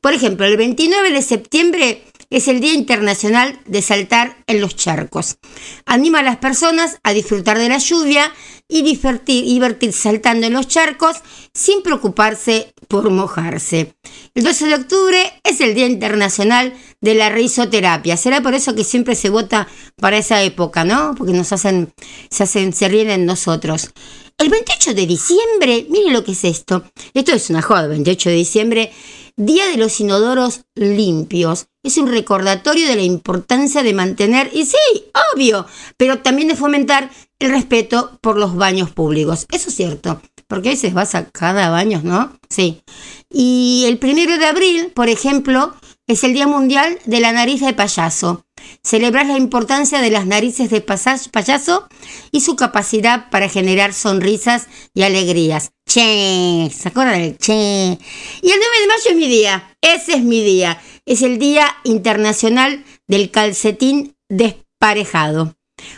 Por ejemplo, el 29 de septiembre es el Día Internacional de Saltar en los Charcos. Anima a las personas a disfrutar de la lluvia y divertir, saltando en los charcos sin preocuparse por mojarse. El 12 de octubre es el Día Internacional de la Risoterapia. Será por eso que siempre se vota para esa época, ¿no? Porque nos hacen, se hacen, se ríen en nosotros. El 28 de diciembre, miren lo que es esto. Esto es una joda, el 28 de diciembre Día de los Inodoros Limpios. Es un recordatorio de la importancia de mantener, y sí, obvio, pero también de fomentar el respeto por los baños públicos. Eso es cierto, porque a veces vas a cada baño, ¿no? Sí. Y el primero de abril, por ejemplo, es el Día Mundial de la Nariz de Payaso. Celebrar la importancia de las narices de payaso y su capacidad para generar sonrisas y alegrías. Che, ¿se acuerdan del che? Y el 9 de mayo es mi día, ese es mi día. Es el Día Internacional del Calcetín Desparejado.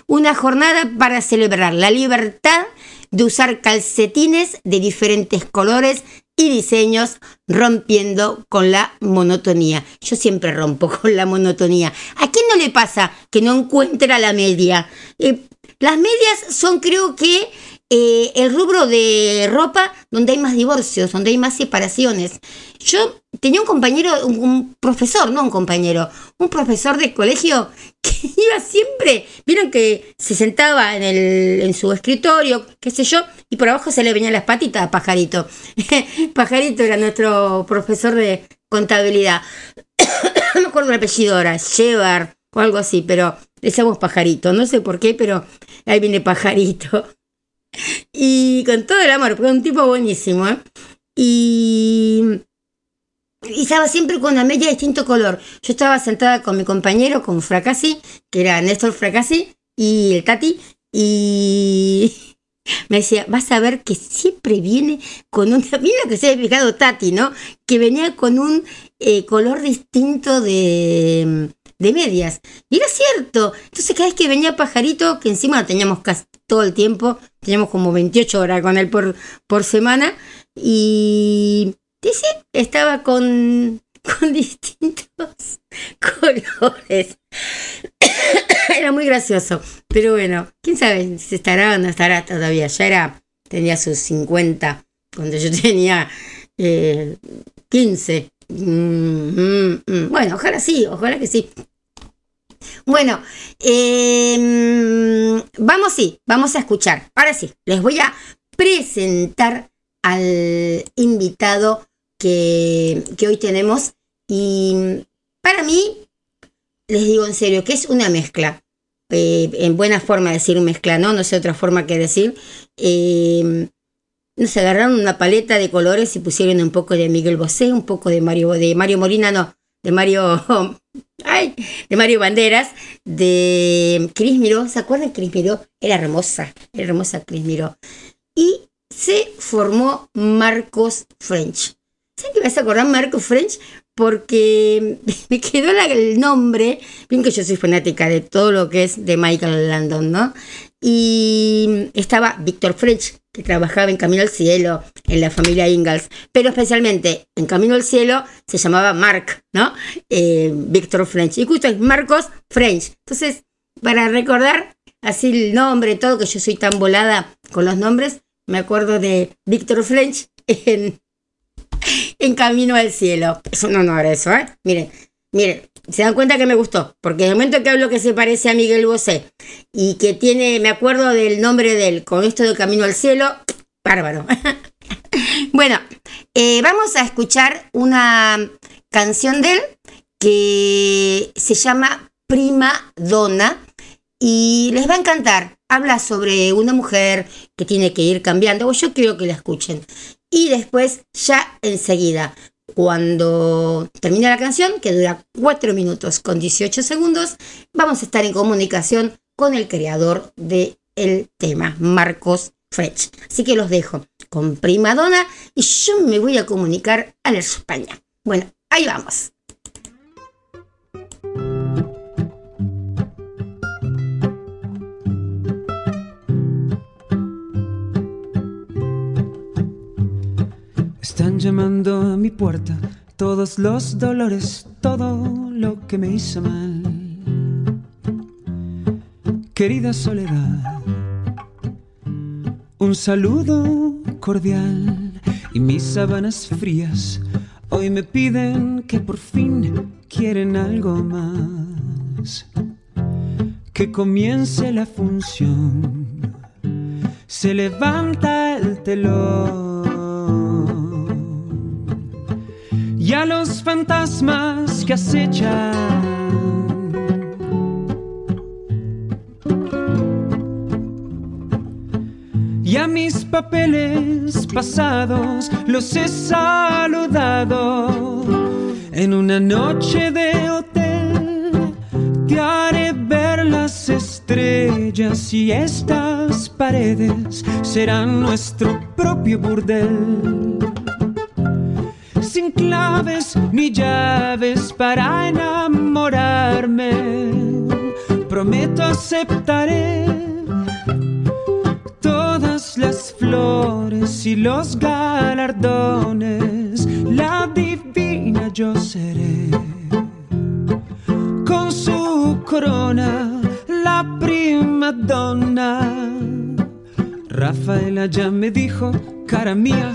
Una jornada para celebrar la libertad de usar calcetines de diferentes colores y diseños rompiendo con la monotonía. Yo siempre rompo con la monotonía. ¿A quién no le pasa que no encuentra la media? Eh, las medias son creo que eh, el rubro de ropa donde hay más divorcios, donde hay más separaciones. Yo tenía un compañero, un, profesor, no un compañero, un profesor de colegio que iba siempre, vieron que se sentaba en, el, en su escritorio, qué sé yo, y por abajo se le venían las patitas a Pajarito. Pajarito era nuestro profesor de contabilidad. no me acuerdo el apellido ahora, Shevar o algo así, pero le decíamos Pajarito, no sé por qué, pero ahí viene Pajarito. Y con todo el amor, porque un tipo buenísimo, ¿eh? Y, y estaba siempre con una media distinto color. Yo estaba sentada con mi compañero, con Fracassi, que era Néstor Fracassi, y el Tati, y me decía, vas a ver que siempre viene con un... Mira que se ha fijado Tati, ¿no? Que venía con un eh, color distinto de, de medias. Y era cierto. Entonces cada vez que venía Pajarito, que encima lo teníamos casi todo el tiempo, teníamos como 28 horas con él por, por semana, y dice, estaba con, con distintos colores. era muy gracioso. Pero bueno, quién sabe si estará o no estará todavía. Ya era, tenía sus 50 cuando yo tenía eh, 15. Mm, mm, mm. Bueno, ojalá sí, ojalá que sí. Bueno, em, vamos sí, vamos a escuchar. Ahora sí, les voy a presentar al invitado que, que hoy tenemos. Y para mí, les digo en serio, que es una mezcla. Eh, en buena forma de decir mezcla, ¿no? No sé otra forma que decir. Eh, nos agarraron una paleta de colores y pusieron un poco de Miguel Bosé, un poco de Mario, de Mario Molina, no, de Mario, ay, de Mario Banderas, de Cris Miró, ¿se acuerdan Cris Miró? Era hermosa, era hermosa Cris Miró. Y se formó Marcos French. ¿Saben que vas a acordar Marcos French? porque me quedó el nombre, bien que yo soy fanática de todo lo que es de Michael Landon, ¿no? Y estaba Víctor French, que trabajaba en Camino al Cielo, en la familia Ingalls, pero especialmente en Camino al Cielo se llamaba Mark, ¿no? Eh, Víctor French. Y justo es Marcos French. Entonces, para recordar así el nombre, todo, que yo soy tan volada con los nombres, me acuerdo de Víctor French en, en Camino al Cielo. Es un honor eso, ¿eh? Miren, miren, se dan cuenta que me gustó, porque el momento que hablo que se parece a Miguel Bosé y que tiene, me acuerdo del nombre de él, con esto de Camino al Cielo, bárbaro. bueno, eh, vamos a escuchar una canción de él que se llama Prima Donna y les va a encantar. Habla sobre una mujer que tiene que ir cambiando, yo quiero que la escuchen. Y después, ya enseguida, cuando termine la canción, que dura 4 minutos con 18 segundos, vamos a estar en comunicación con el creador del tema, Marcos Frech. Así que los dejo con Prima Donna y yo me voy a comunicar a la España. Bueno, ahí vamos. Están llamando a mi puerta todos los dolores, todo lo que me hizo mal. Querida soledad, un saludo cordial y mis sábanas frías hoy me piden que por fin quieren algo más. Que comience la función, se levanta el telón. Y a los fantasmas que acechan. Y a mis papeles pasados los he saludado en una noche de hotel. Te haré ver las estrellas y estas paredes serán nuestro propio burdel sin claves ni llaves para enamorarme. Prometo aceptaré todas las flores y los galardones. La divina yo seré. Con su corona, la prima donna. Rafaela ya me dijo, cara mía,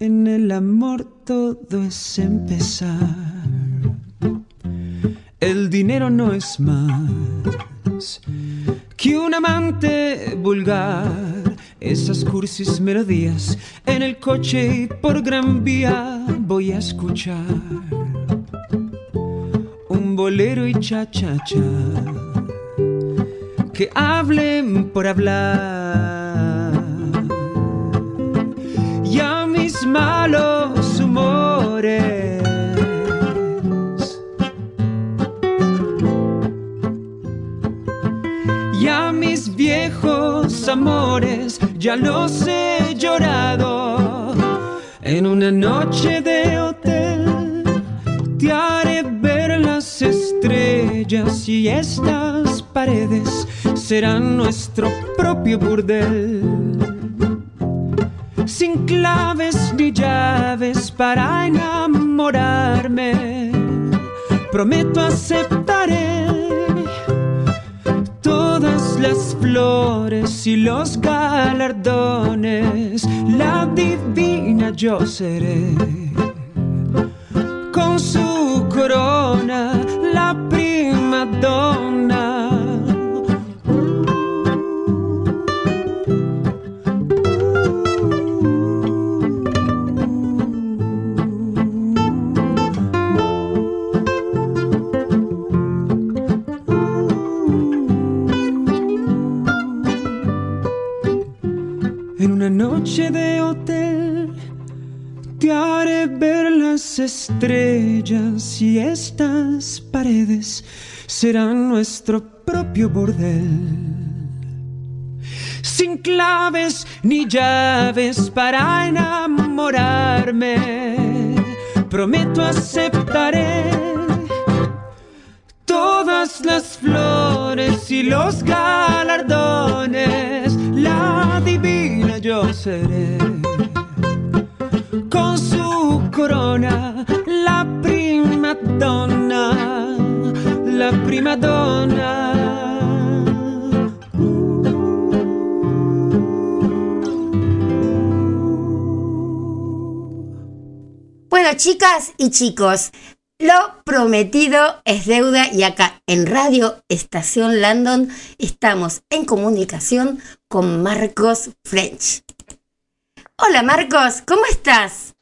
en el amor todo es empezar. El dinero no es más que un amante vulgar. Esas cursis melodías en el coche y por gran vía voy a escuchar. Un bolero y cha cha cha que hablen por hablar malos humores. Y a mis viejos amores ya los he llorado en una noche de hotel. Te haré ver las estrellas y estas paredes serán nuestro propio burdel sin claves ni llaves para enamorarme. Prometo aceptaré todas las flores y los galardones. La divina yo seré. Con su corona, estas paredes serán nuestro propio bordel. Sin claves ni llaves para enamorarme. prometo aceptaré todas las flores y los galardones, la divina yo seré. Corona, la prima donna, la prima donna. Bueno, chicas y chicos, lo prometido es deuda y acá en Radio Estación London estamos en comunicación con Marcos French. Hola Marcos, ¿cómo estás?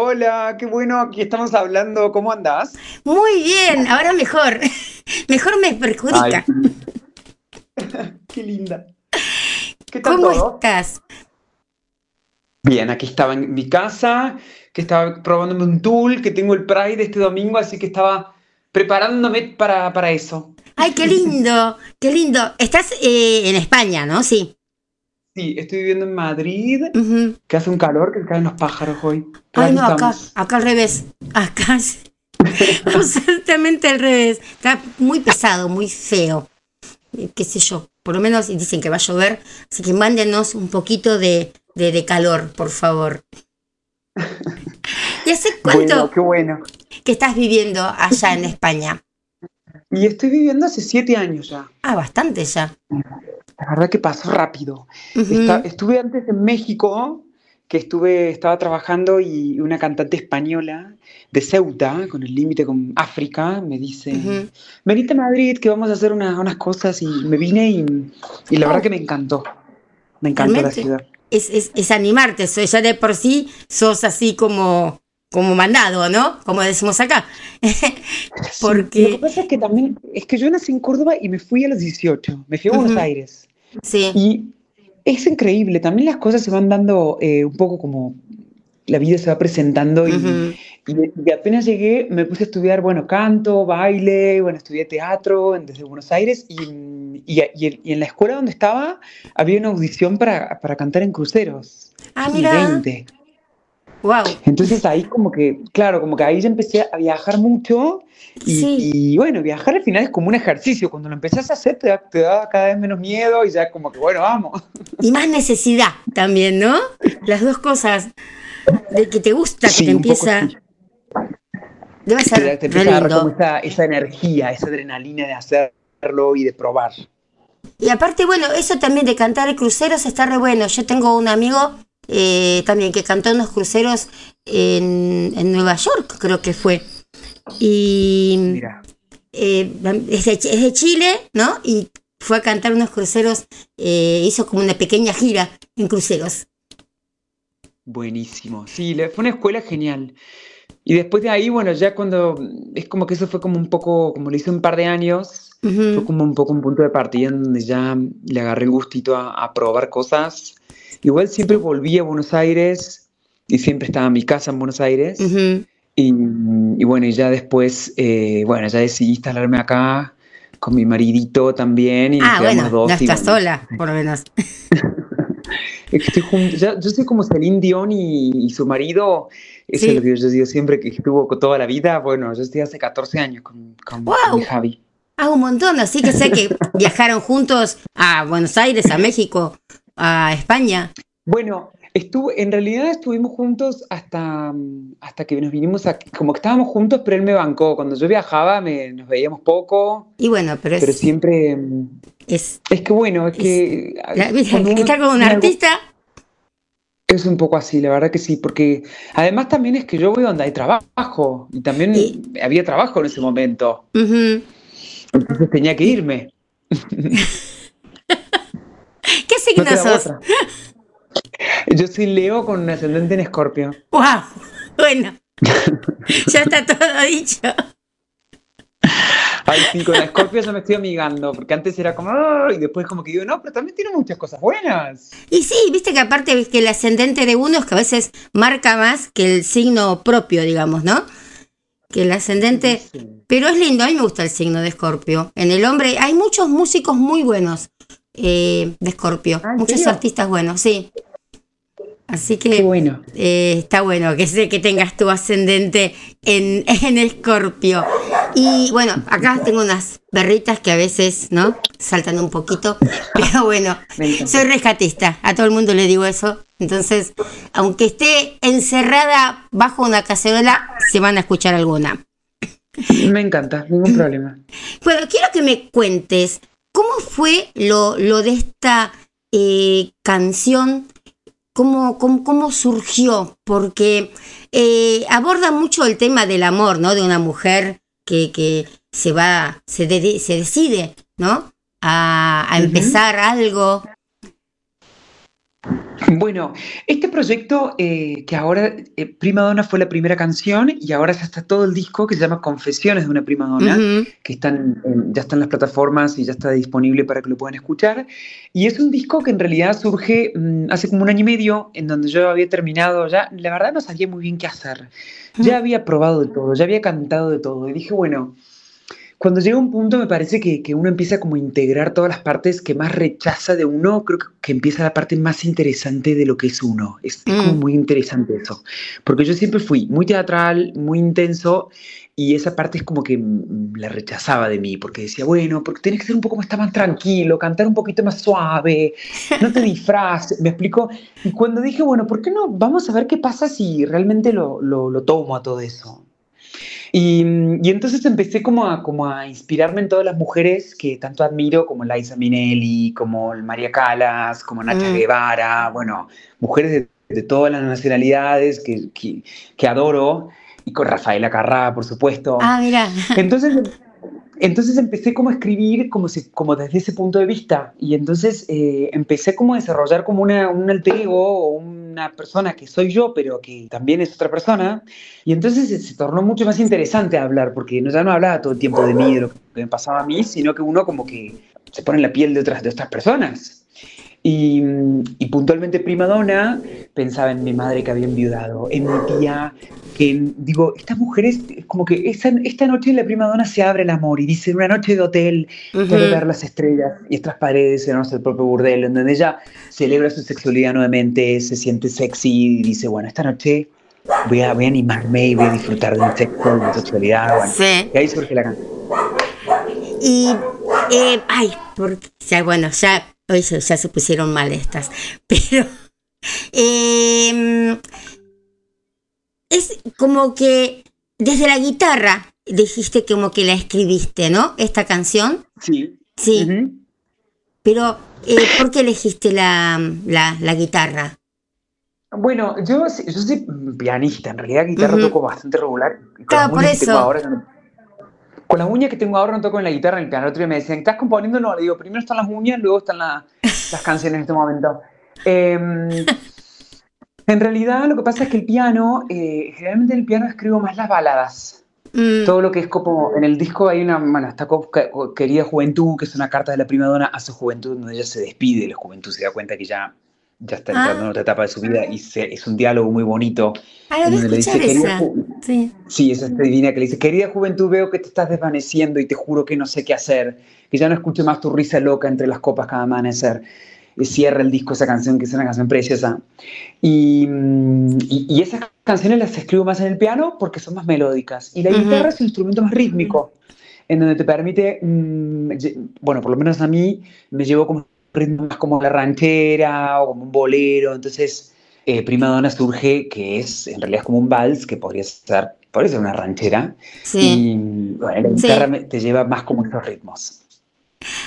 Hola, qué bueno, aquí estamos hablando. ¿Cómo andás? Muy bien, ahora mejor. Mejor me perjudica. Ay, qué linda. ¿Qué tal ¿Cómo todo? estás? Bien, aquí estaba en mi casa, que estaba probándome un tool, que tengo el Pride este domingo, así que estaba preparándome para, para eso. Ay, qué lindo, qué lindo. Estás eh, en España, ¿no? Sí. Sí, estoy viviendo en Madrid, que hace un calor que caen los pájaros hoy. Ay, no, acá, acá al revés. Acá es absolutamente al revés. Está muy pesado, muy feo. Eh, Qué sé yo. Por lo menos dicen que va a llover. Así que mándenos un poquito de, de, de calor, por favor. ¿Y hace cuánto Bueno, qué bueno. que estás viviendo allá en España? Y estoy viviendo hace siete años ya. Ah, bastante ya. La verdad que pasó rápido. Estuve antes en México, que estuve, estaba trabajando y una cantante española de Ceuta, con el límite con África, me dice, Ujú. venite a Madrid que vamos a hacer una- unas cosas y me vine y, y la Oh. verdad que me encantó. Me encantó la ciudad. es, es, es animarte, so- ya de por sí sos así como, como mandado, ¿no? Como decimos acá. Porque- Lo que pasa es que también, es que yo nací en Córdoba y me fui a los 18, me fui a Buenos. Aires. Sí. Y es increíble, también las cosas se van dando eh, un poco como la vida se va presentando y, Ujú. y, y apenas llegué me puse a estudiar, bueno, canto, baile, bueno, estudié teatro desde Buenos Aires y, y, y en- la escuela donde estaba había una audición para, para cantar en cruceros. Ah, mira. 20. Wow. Entonces ahí como que, claro, como que ahí ya empecé a viajar mucho y, Sí. y, bueno, viajar al final es como un ejercicio, cuando lo empezás a hacer te da, te da cada vez menos miedo y ya como que, bueno, vamos. Y más necesidad también, ¿no? Las dos cosas. De que te gusta, que Sí, te un poco empieza. sí. Debe Te, ser te re empieza a dar como esa, esa energía, esa adrenalina de hacerlo y de probar. Y aparte, bueno, eso también de cantar en cruceros está re bueno. Yo tengo un amigo eh, también que cantó en los cruceros en, en Nueva York, creo que fue. Y Mira, eh, es, de, es de Chile, ¿no? Y fue a cantar unos cruceros, eh, hizo como una pequeña gira en cruceros. buenísimo. Sí, fue una escuela genial. Y después de ahí, bueno, ya cuando, es como que eso fue como un poco, como lo hice un par de años, fue como un poco un punto de partida en donde ya le agarré el gustito a, a probar cosas. Igual siempre volví a Buenos Aires y siempre estaba en mi casa en Buenos Aires. Ujú. Y, y bueno, y ya después, eh, bueno, ya decidí instalarme acá con mi maridito también y Ah, bueno, dos. no y estás bueno, sola, por lo menos. estoy ya- yo soy como Celine Dion y, y su marido, eso Sí. es lo que yo digo siempre, que estuvo con toda la vida. Bueno, yo estoy hace 14 años con, con- con ¡Guau! mi Javi. Ah, un montón, así que sé que viajaron juntos a Buenos Aires, a México, a España. Bueno, estuvo, en realidad estuvimos juntos hasta, mm, hasta que nos vinimos aquí, como que estábamos juntos, pero él me bancó. Cuando yo viajaba me, nos veíamos poco, Y bueno, pero es, siempre... mm, es Es que bueno, es que... la- uno estar con un artista, Es un poco así, la verdad que sí, porque además también es que yo voy donde hay trabajo y también Y- había trabajo en ese momento, entonces tenía que irme. ¿qué No signo quedaba sos? otra. Yo soy Leo con un ascendente en Escorpio. ¡Wow! Bueno, ya está todo dicho. Ay, sí, con Escorpio ya me estoy amigando, porque antes era como, y después como que digo, no, pero también tiene muchas cosas buenas. Y sí, viste que aparte ves que el ascendente de uno es que a veces marca más que el signo propio, digamos, ¿no? Que el ascendente... Sí. Pero es lindo, a mí me gusta el signo de Escorpio. En el hombre hay muchos músicos muy buenos eh, de Escorpio, Ah, ¿en muchos serio? artistas buenos, sí. Así que bueno. eh, está bueno que sé que tengas tu ascendente en, en Escorpio. Y bueno, acá tengo unas perritas que a veces, ¿no? Saltan un poquito, pero bueno, soy rescatista, a todo el mundo le digo eso. Entonces, aunque esté encerrada bajo una cacerola, se van a escuchar alguna. Me encanta, ningún problema. Bueno, quiero que me cuentes cómo fue lo, lo de esta eh, canción, cómo, cómo, cómo surgió, porque eh, aborda mucho el tema del amor, ¿no? De una mujer que, que se va, se, de- se decide, ¿no? A, empezar algo. Bueno, este proyecto eh, que ahora eh, Prima Donna fue la primera canción y ahora ya está todo el disco que se llama Confesiones de una Prima Donna, que están, ya están en las plataformas y ya está disponible para que lo puedan escuchar. Y es un disco que en realidad surge mm, hace como un año y medio, en donde yo había terminado ya, la verdad no sabía muy bien qué hacer. Ya había probado de todo, ya había cantado de todo y dije, bueno, cuando llega un punto me parece que, que uno empieza como a integrar todas las partes que más rechaza de uno, creo que, empieza la parte más interesante de lo que es uno. Es, es como Mm. muy interesante eso. Porque yo siempre fui muy teatral, muy intenso, y esa parte es como que mm, la rechazaba de mí, porque decía, bueno, porque tienes que ser un poco más, más tranquilo, cantar un poquito más suave, no te disfraces, me explico. Y cuando dije, bueno, ¿por qué no? Vamos a ver qué pasa si realmente lo, lo, lo tomo a todo eso. Y, y entonces empecé como a, como a inspirarme en todas las mujeres que tanto admiro, como Liza Minnelli, como María Calas, como Nacha Mm. Guevara, bueno, mujeres de, de todas las nacionalidades que, que, que adoro, y con Rafaela Carrá, por supuesto. Ah, mira. Entonces, entonces empecé como a escribir como, si- como desde ese punto de vista y entonces eh, empecé como a desarrollar como una, un alter ego o una persona que soy yo pero que también es otra persona y entonces se, tornó mucho más interesante hablar porque ya no hablaba todo el tiempo de mí, de lo que me pasaba a mí, sino que uno como que se pone en la piel de otras, de otras personas. Y, y puntualmente Prima Donna pensaba en mi madre que había enviudado, en mi tía, que digo, estas mujeres, es como que esta, esta noche la Prima Donna se abre el amor y dice una noche de hotel, quiero ver las estrellas y estas paredes eran el propio burdel, en donde ella celebra su sexualidad nuevamente, se siente sexy y dice, bueno, esta noche voy a, voy a animarme y voy a disfrutar de un sexo, de mi sexualidad. Bueno, Sí. Y ahí surge la canción. Y, eh, ay, porque, ya, bueno, ya, hoy ya se pusieron mal estas, pero eh, es como que desde la guitarra dijiste como que la escribiste, ¿no? Esta canción, Sí. sí, pero eh, ¿por qué elegiste la, la, la guitarra? Bueno, yo, yo soy pianista, en realidad guitarra toco bastante regular. Claro, las por eso. ahora, con las uñas que tengo ahora no toco en la guitarra en el piano. El otro día me decían, ¿estás componiendo? No, le digo, primero están las uñas, luego están la- las canciones en este momento. Em, en realidad lo que pasa es que el piano, eh, generalmente en el piano escribo más las baladas. Mm, Todo lo que es como, en el disco hay una, bueno, está Querida Juventud, que es una carta de la prima donna a su juventud, donde ella se despide de la juventud, se da cuenta que ya, ya está entrando Ah. en otra etapa de su vida y se- es un diálogo muy bonito. ah, donde le dice, escuchar "Querida esa. Sí. Sí, es divina que le dice, querida juventud, veo que te estás desvaneciendo y te juro que no sé qué hacer, que ya no escucho más tu risa loca entre las copas cada amanecer. Y cierra el disco esa canción, que es una canción preciosa. Y, mm, y- y esas canciones las escribo más en el piano porque son más melódicas. Y la Ujú. guitarra es un instrumento más rítmico, en donde te permite, mm, lle- bueno, por lo menos a mí, me llevo como ritmo más como la ranchera o como un bolero. Entonces, eh, Prima Donna surge, que es en realidad es como un vals, que podría ser, podría ser una ranchera. Sí. Y bueno, la guitarra te lleva más como esos ritmos.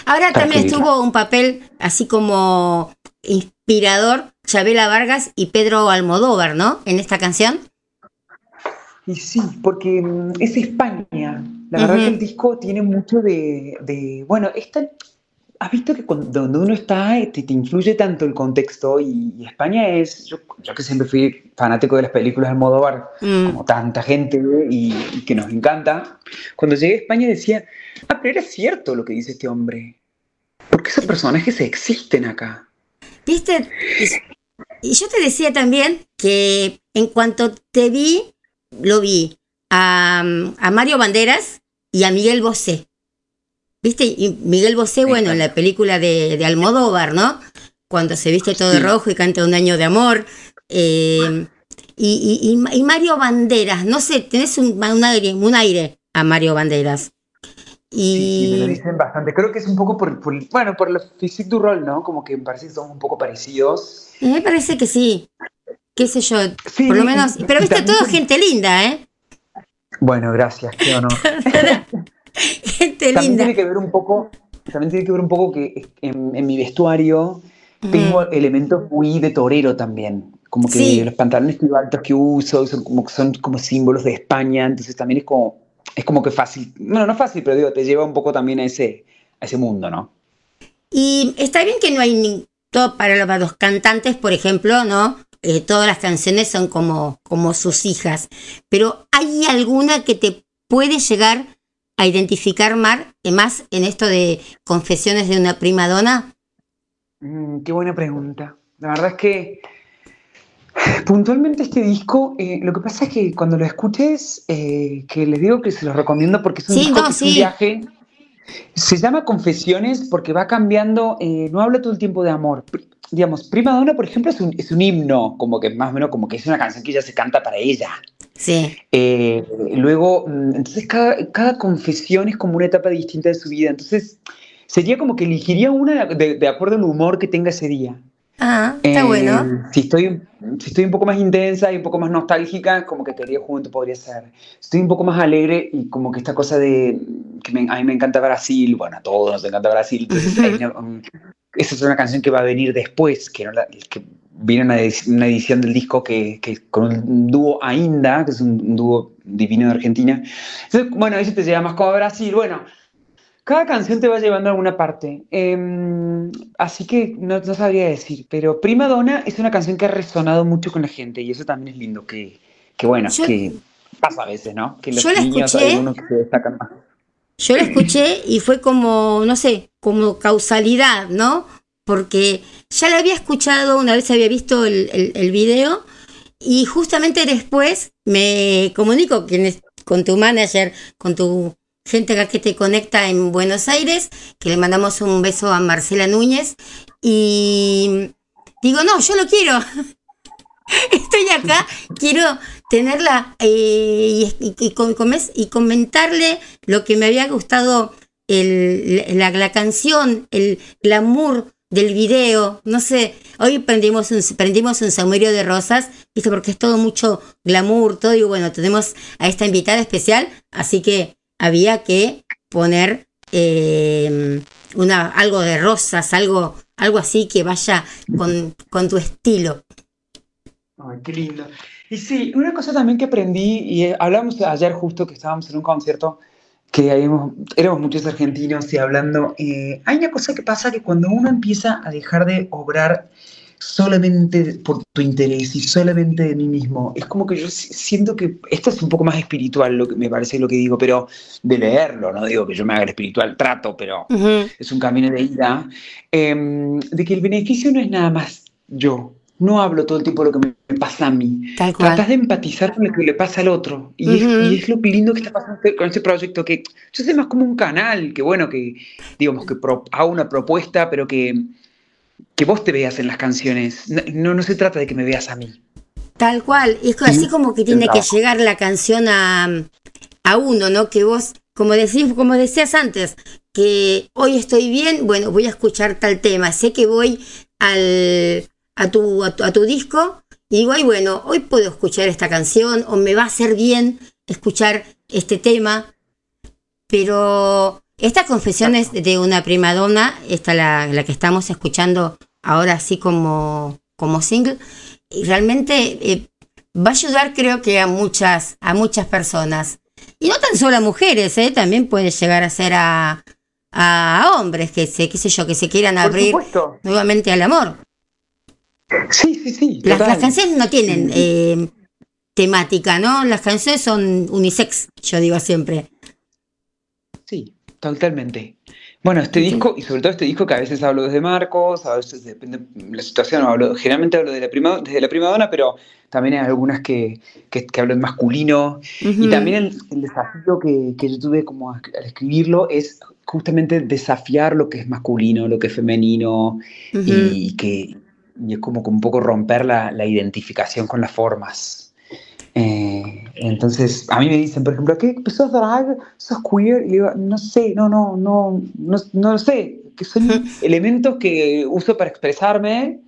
Ahora también escribirla. tuvo un papel así como inspirador Chabela Vargas y Pedro Almodóvar, ¿no? En esta canción. Y sí, porque mm, es España. La verdad que el disco tiene mucho de, de- bueno, esta, has visto que cuando donde uno está te, te influye tanto el contexto y, y España es, yo, yo que siempre fui fanático de las películas de Almodóvar, Mm. como tanta gente y, y que nos encanta, cuando llegué a España decía, ah, pero era cierto lo que dice este hombre, porque esos personajes existen acá. ¿Viste? Y, y yo te decía también que en cuanto te vi, lo vi a, a Mario Banderas y a Miguel Bosé. ¿Viste? Y Miguel Bosé, bueno, en la película de, de Almodóvar, ¿no? Cuando se viste todo Sí. rojo y canta Un año de amor. Eh, y, y- y- y Mario Banderas, no sé, tenés un, un aire, un aire a Mario Banderas. Sí, sí, me lo dicen bastante. Creo que es un poco por, por- bueno, por el physique du rol, ¿no? Como que me parece que somos un poco parecidos. me parece que sí, qué sé yo, Sí, por lo menos, pero viste, todo gente linda, ¿eh? Bueno, gracias, qué honor. Gente También linda. tiene que ver un poco, también tiene que ver un poco que en, en mi vestuario tengo elementos muy de torero también. Como que Sí. los pantalones altos que uso son como, son como símbolos de España, entonces también es como, es como que fácil, bueno, no fácil, pero digo, te lleva un poco también a ese, a ese mundo, ¿no? Y está bien que no hay ni, todo para los, para los cantantes, por ejemplo, ¿no? Eh, todas las canciones son como, como sus hijas. Pero ¿hay alguna que te puede llegar a identificar Mar, eh, más en esto de confesiones de una prima donna? Mm, qué buena pregunta. La verdad es que puntualmente este disco, eh, lo que pasa es que cuando lo escuches, eh, que les digo que se los recomiendo porque es un Sí, disco no, que es un sí. viaje. Se llama Confesiones porque va cambiando, eh, no habla todo el tiempo de amor. Digamos, Prima Donna, por ejemplo, es un, es un himno, como que más o menos como que es una canción que ella se canta para ella. Sí. Eh, luego, mm, entonces cada, cada confesión es como una etapa distinta de su vida. Entonces, sería como que elegiría una de, de acuerdo al humor que tenga ese día. Ah, está Eh, bueno. Si estoy, si estoy un poco más intensa y un poco más nostálgica, como que Querido Juventud podría ser. Si estoy un poco más alegre y como que esta cosa de que me- a mí me encanta Brasil, bueno, a todos nos encanta Brasil, entonces hay una- um, esa es una canción que va a venir después, que, no la- que viene una, una edición del disco que, que con un dúo Ainda, que es un, un dúo divino de Argentina. Entonces, bueno, eso te lleva más como a Brasil. Bueno, cada canción te va llevando a alguna parte. Em, así que no, no sabría decir, pero Prima Donna es una canción que ha resonado mucho con la gente y eso también es lindo, que, que bueno, Yo- que pasa a veces, ¿no? Que los yo la niños escuché. algunos que destacan más. Yo la escuché y fue como, no sé, como causalidad, ¿no? Porque ya la había escuchado, una vez había visto el, el, video y justamente después me comunico con tu manager, con tu gente que te conecta en Buenos Aires, que le mandamos un beso a Marcela Núñez y digo, no, yo lo quiero. Estoy acá, quiero tenerla eh, y, y- y comentarle lo que me había gustado el- la, la canción, el glamour del video, no sé, hoy prendimos un, prendimos un saumerio de rosas, ¿viste? porque es todo mucho glamour, todo, y bueno, tenemos a esta invitada especial, así que había que poner eh, una, algo de rosas, algo, algo así que vaya con, con tu estilo. Ay, qué lindo. Y sí, una cosa también que aprendí, y eh, hablamos ayer justo que estábamos en un concierto, que habíamos- éramos muchos argentinos y hablando, eh, hay una cosa que pasa que cuando uno empieza a dejar de obrar solamente por tu interés y solamente de mí mismo, es como que yo si- siento que esto es un poco más espiritual, lo que me parece lo que digo, pero de leerlo, no digo que yo me haga el espiritual, trato, pero es un camino de ida, em, de que el beneficio no es nada más yo. No hablo todo el tiempo de lo que me pasa a mí. Tal cual. Tratas de empatizar con lo que le pasa al otro. Y, es, Ujú. y es lo lindo que está pasando con este proyecto, que yo sé más como un canal, que bueno, que digamos que pro- hago una propuesta, pero que, que vos te veas en las canciones. No, no, no se trata de que me veas a mí. Tal cual, es así Sí, como que tiene que llegar la canción a, a uno, ¿no? Que vos, como decís, como decías antes, que hoy estoy bien, bueno, voy a escuchar tal tema, sé que voy al, a, tu, a, tu, a tu disco y digo, ay, bueno, hoy puedo escuchar esta canción o me va a hacer bien escuchar este tema, pero estas confesiones de una prima donna, esta la, la que estamos escuchando ahora así como, como single, y realmente eh, va a ayudar creo que a muchas, a muchas personas. Y no tan solo a mujeres, ¿eh? también puede llegar a ser a, a hombres que se, qué sé yo, que se quieran Por abrir supuesto. nuevamente al amor. Sí, sí, sí. Las, las canciones no tienen eh, temática, ¿no? Las canciones son unisex, yo digo siempre. Sí, totalmente. Bueno, este disco, y sobre todo este disco que a veces hablo desde Marcos, a veces depende de la situación, hablo, generalmente hablo de la prima, desde la prima donna, pero también hay algunas que, que, que hablo en masculino. Y también el, el desafío que, que yo tuve como al escribirlo es justamente desafiar lo que es masculino, lo que es femenino, y que, y es como que un poco romper la, la identificación con las formas. Eh, entonces, a mí me dicen, por ejemplo, ¿qué? Pues ¿Sos drag? ¿Sos queer? Y digo, no sé, no, no, no, no, no lo sé, que son elementos que uso para expresarme,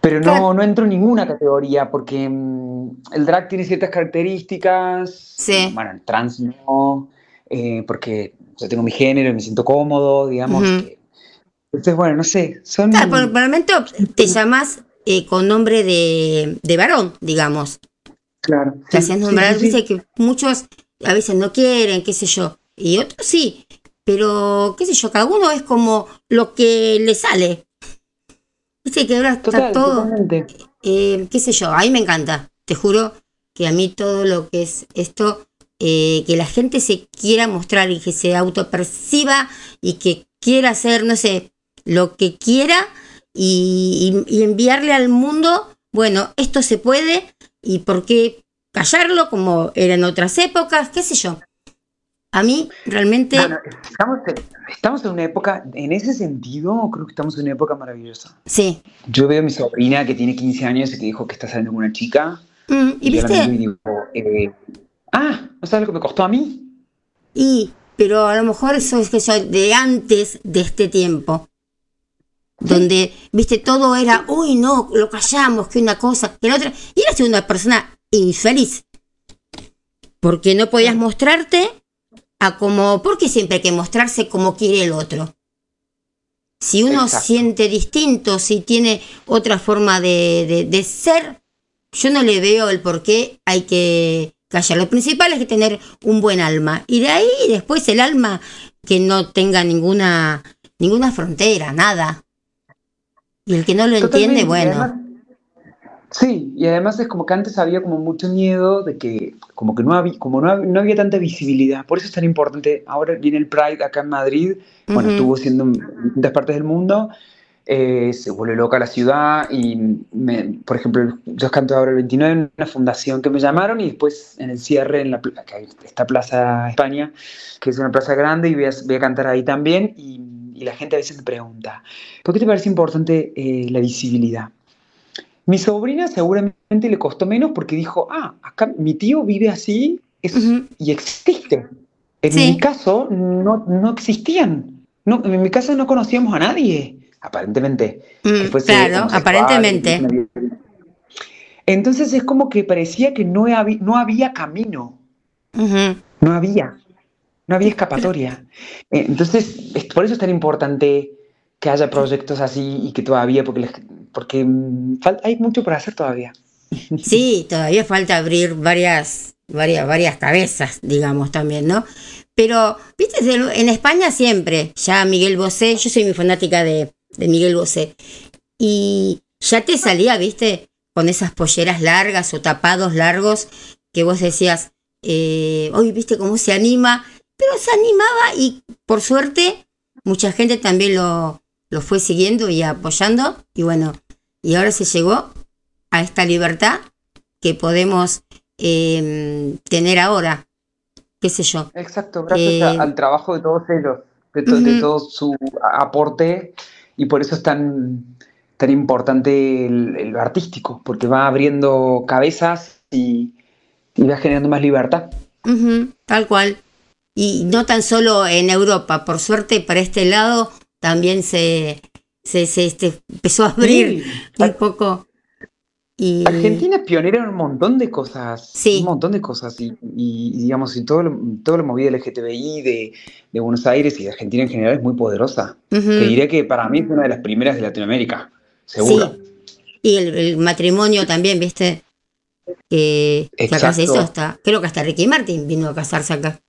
pero no, no entro en ninguna categoría, porque mm, el drag tiene ciertas características, Sí. bueno, el trans no, eh, porque yo tengo mi género y me siento cómodo, digamos. Ujú. que- entonces, bueno, no sé, son... Claro, por, el momento te llamas eh, con nombre de, de varón, digamos. Claro. Te sí, hacías sí, nombrar, sí, sí. dice que muchos a veces no quieren, qué sé yo, y otros sí, pero qué sé yo, cada uno es como lo que le sale. Viste que ahora está todo, eh, qué sé yo, a mí me encanta, te juro que a mí todo lo que es esto, eh, que la gente se quiera mostrar y que se autoperciba y que quiera hacer, no sé, lo que quiera y, enviarle al mundo, bueno, esto se puede y por qué callarlo como era en otras épocas, qué sé yo. A mí realmente, Bueno, estamos, en- estamos en una época, en ese sentido, creo que estamos en una época maravillosa. sí. Yo veo a mi sobrina que tiene 15 años y que dijo que está saliendo con una chica. Mm, y viste, digo, eh, ah, ¿no sabes lo que me costó a mí? y, pero a lo mejor eso es que yo de antes de este tiempo. Donde, viste, todo era, uy, no, lo callamos, que una cosa, que la otra. Y eras una persona infeliz. Porque no podías mostrarte a como, porque siempre hay que mostrarse como quiere el otro. Si uno Exacto. siente distinto, si tiene otra forma de, de- de ser, yo no le veo el por qué hay que callar. Lo principal es que tener un buen alma. Y de ahí después el alma que no tenga ninguna, ninguna frontera, nada. Y el que no lo entiende, Totalmente, bueno. además- sí, y además es como que antes había como mucho miedo de que, como que no había, como no, hab- no había tanta visibilidad. Por eso es tan importante. Ahora viene el Pride acá en Madrid. Bueno, estuvo siendo en distintas partes del mundo. eh, se vuelve loca la ciudad y, me- por ejemplo, yo canto ahora el 29 en una fundación que me llamaron y después en el cierre en la esta Plaza España, que es una plaza grande y voy a, voy a cantar ahí también y, y la gente a veces me pregunta, ¿por qué te parece importante eh, la visibilidad? Mi sobrina seguramente le costó menos porque dijo, ah, acá mi tío vive así es- y existe. En Sí. mi caso no, no existían. No, en mi casa no conocíamos a nadie, aparentemente. Mm, claro, aparentemente. Entonces es como que parecía que no había, no había camino, no había, no había escapatoria. Eh, Entonces, es- por eso es tan importante que haya proyectos así y que todavía, porque, les- porque mm, hay mucho por hacer todavía. Sí, todavía falta abrir varias, varias, varias cabezas, digamos también, ¿no? Pero, viste, en España siempre, ya Miguel Bosé, yo soy muy fanática de, de Miguel Bosé, y ya te salía, viste, con esas polleras largas o tapados largos que vos decías, eh, hoy viste cómo se anima, pero se animaba y por suerte mucha gente también lo, lo fue siguiendo y apoyando, y bueno, y ahora se llegó a esta libertad que podemos eh, tener ahora, qué sé yo. Exacto, gracias Eh, al trabajo de todos ellos, de, to- de todo su aporte, y por eso es tan, tan importante el, el artístico, porque va abriendo cabezas y, y va generando más libertad. Tal cual. Y no tan solo en Europa, por suerte para este lado también se, se, se, este, empezó a abrir Sí. un poco. Y, Argentina es pionera en un montón de cosas, Sí. un montón de cosas, y, y- y, digamos, y todo todo lo movido LGTBI de, de Buenos Aires y de Argentina en general es muy poderosa. Te diré que para mí es una de las primeras de Latinoamérica, seguro. Sí. Y el, el matrimonio también, ¿viste? Que, se Exacto. hizo hasta, creo que hasta Ricky Martin vino a casarse acá.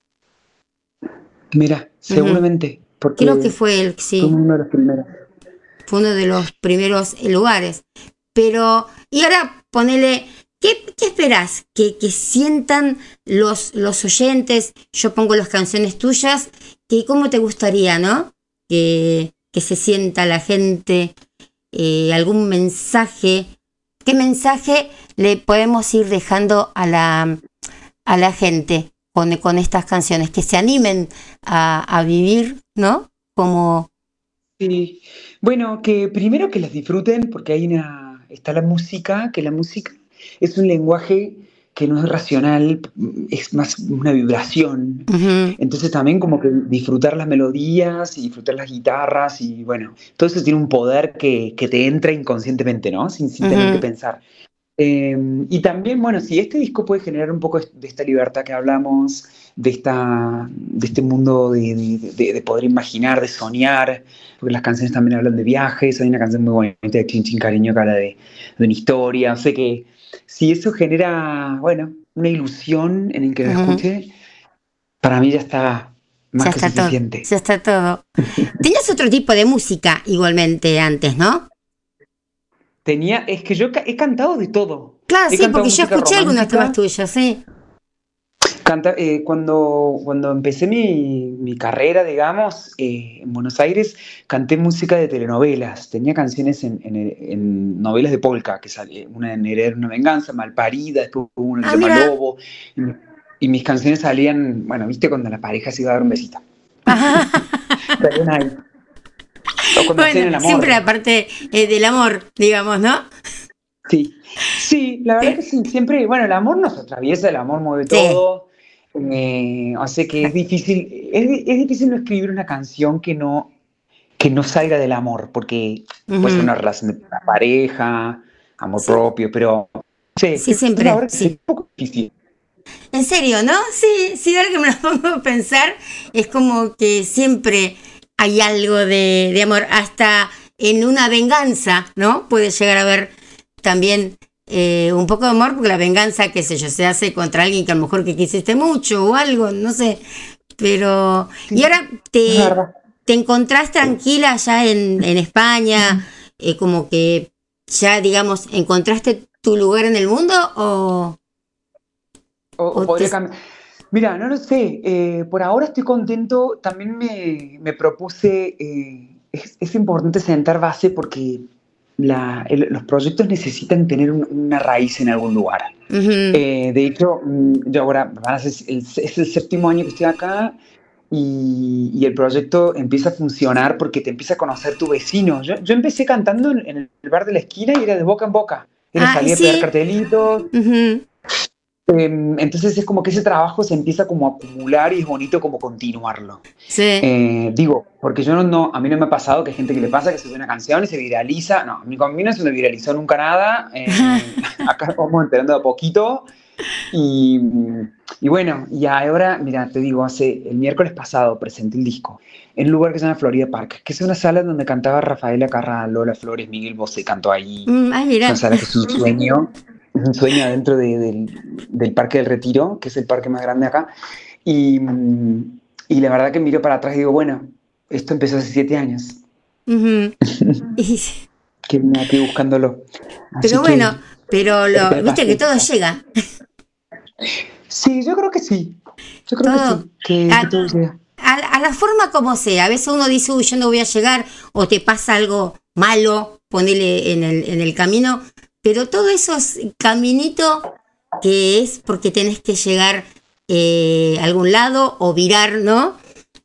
Mira, seguramente, porque Creo que fue él, sí. fue uno de los primeros. fue uno de los primeros lugares. Pero, y ahora ponele, ¿qué, qué esperás? Que, que sientan los, los oyentes, yo pongo las canciones tuyas, que cómo te gustaría, ¿no? Que, que se sienta la gente, eh, algún mensaje. ¿Qué mensaje le podemos ir dejando a la, a la gente con, con estas canciones? Que se animen a, a vivir, ¿no? Como, Sí. Bueno, que primero que las disfruten porque hay una, está la música, que la música es un lenguaje que no es racional, es más una vibración. Entonces también como que disfrutar las melodías y disfrutar las guitarras y bueno, todo eso tiene un poder que, que te entra inconscientemente, ¿no? Sin, sin tener que pensar. Eh, y también, bueno, si este disco puede generar un poco de esta libertad que hablamos, de, esta, de este mundo de, de- de- de poder imaginar, de soñar, porque las canciones también hablan de viajes, hay una canción muy bonita de Chin Chin Cariño que habla de, una historia, o sea que si eso genera, bueno, una ilusión en el que lo Ujú. escuche, para mí ya está más Ya que está todo. suficiente. Ya está todo. Tenías otro tipo de música igualmente antes, ¿no? Tenía, es que yo he cantado de todo. Claro, He sí, porque yo escuché algunos romántica. temas tuyos, sí. Canta- eh, cuando, cuando empecé mi, mi carrera, digamos, eh, en Buenos Aires, canté música de telenovelas. Tenía canciones en, en- en novelas de polka, que salía una en Heredar una venganza, Malparida, después hubo una que Ah, se llama. Lobo. Y, y mis canciones salían, bueno, viste, cuando la pareja se iba a dar un besito. Salían ahí. O el Bueno, amor. siempre la parte eh, del amor, digamos, ¿no? Sí, sí, la verdad que sí, siempre, bueno, el amor nos atraviesa, el amor mueve Sí. todo, eh, o sea que es difícil, es, di- es difícil no escribir una canción que no, que no salga del amor, porque puede ser una relación de pareja, amor Sí. propio, pero sí, Sí, siempre, la verdad que sí. es un poco difícil. En serio, ¿no? Sí, sí, ahora que me lo pongo a pensar, es como que siempre hay algo de, de amor, hasta en una venganza, ¿no? Puede llegar a haber también eh, un poco de amor, porque la venganza, qué sé yo, se hace contra alguien que a lo mejor que quisiste mucho o algo, no sé. Pero, y ahora te, te encontrás tranquila allá en, en España, eh, como que ya, digamos, encontraste tu lugar en el mundo o... O, o O podría cambiar. Mira, no lo sé. eh, por ahora estoy contento. También me, me propuse. eh, es, es importante sentar base porque la- el- los proyectos necesitan tener un- una raíz en algún lugar. Eh, de hecho, mm, yo ahora el- es el séptimo año que estoy acá y, y el proyecto empieza a funcionar porque te empieza a conocer tu vecino. Yo, yo empecé cantando en, en el bar de la esquina y era de boca en boca. Era Ah, salir a pegar cartelitos, entonces es como que ese trabajo se empieza como a acumular y es bonito como continuarlo. Sí. Eh, digo, porque yo no, no, a mí no me ha pasado que hay gente que le pasa que se sube una canción y se viraliza. No, a mí, con mí no se me viralizó nunca nada. Eh, acá vamos enterando de a poquito. Y, y bueno, y ahora, mira, te digo, hace el miércoles pasado presenté el disco en un lugar que se llama Florida Park, que es una sala donde cantaba Rafaela Carrà, Lola Flores, Miguel Bosé cantó ahí. Mm, ay, mira. Una sala que es un sueño, es un sueño de- del, del Parque del Retiro, que es el parque más grande acá. Y, y la verdad que miro para atrás y digo, bueno, esto empezó hace siete años, que vine aquí buscándolo. Así pero que, bueno, pero lo, viste que todo llega. Sí, yo creo que sí. Yo creo Todo. que sí, que, Ah, que todo llega. A, a la forma como sea, a veces uno dice, uy, yo no voy a llegar, o te pasa algo malo, ponele en el, en el camino, pero todo eso es caminito que es porque tenés que llegar eh, a algún lado o virar, ¿no?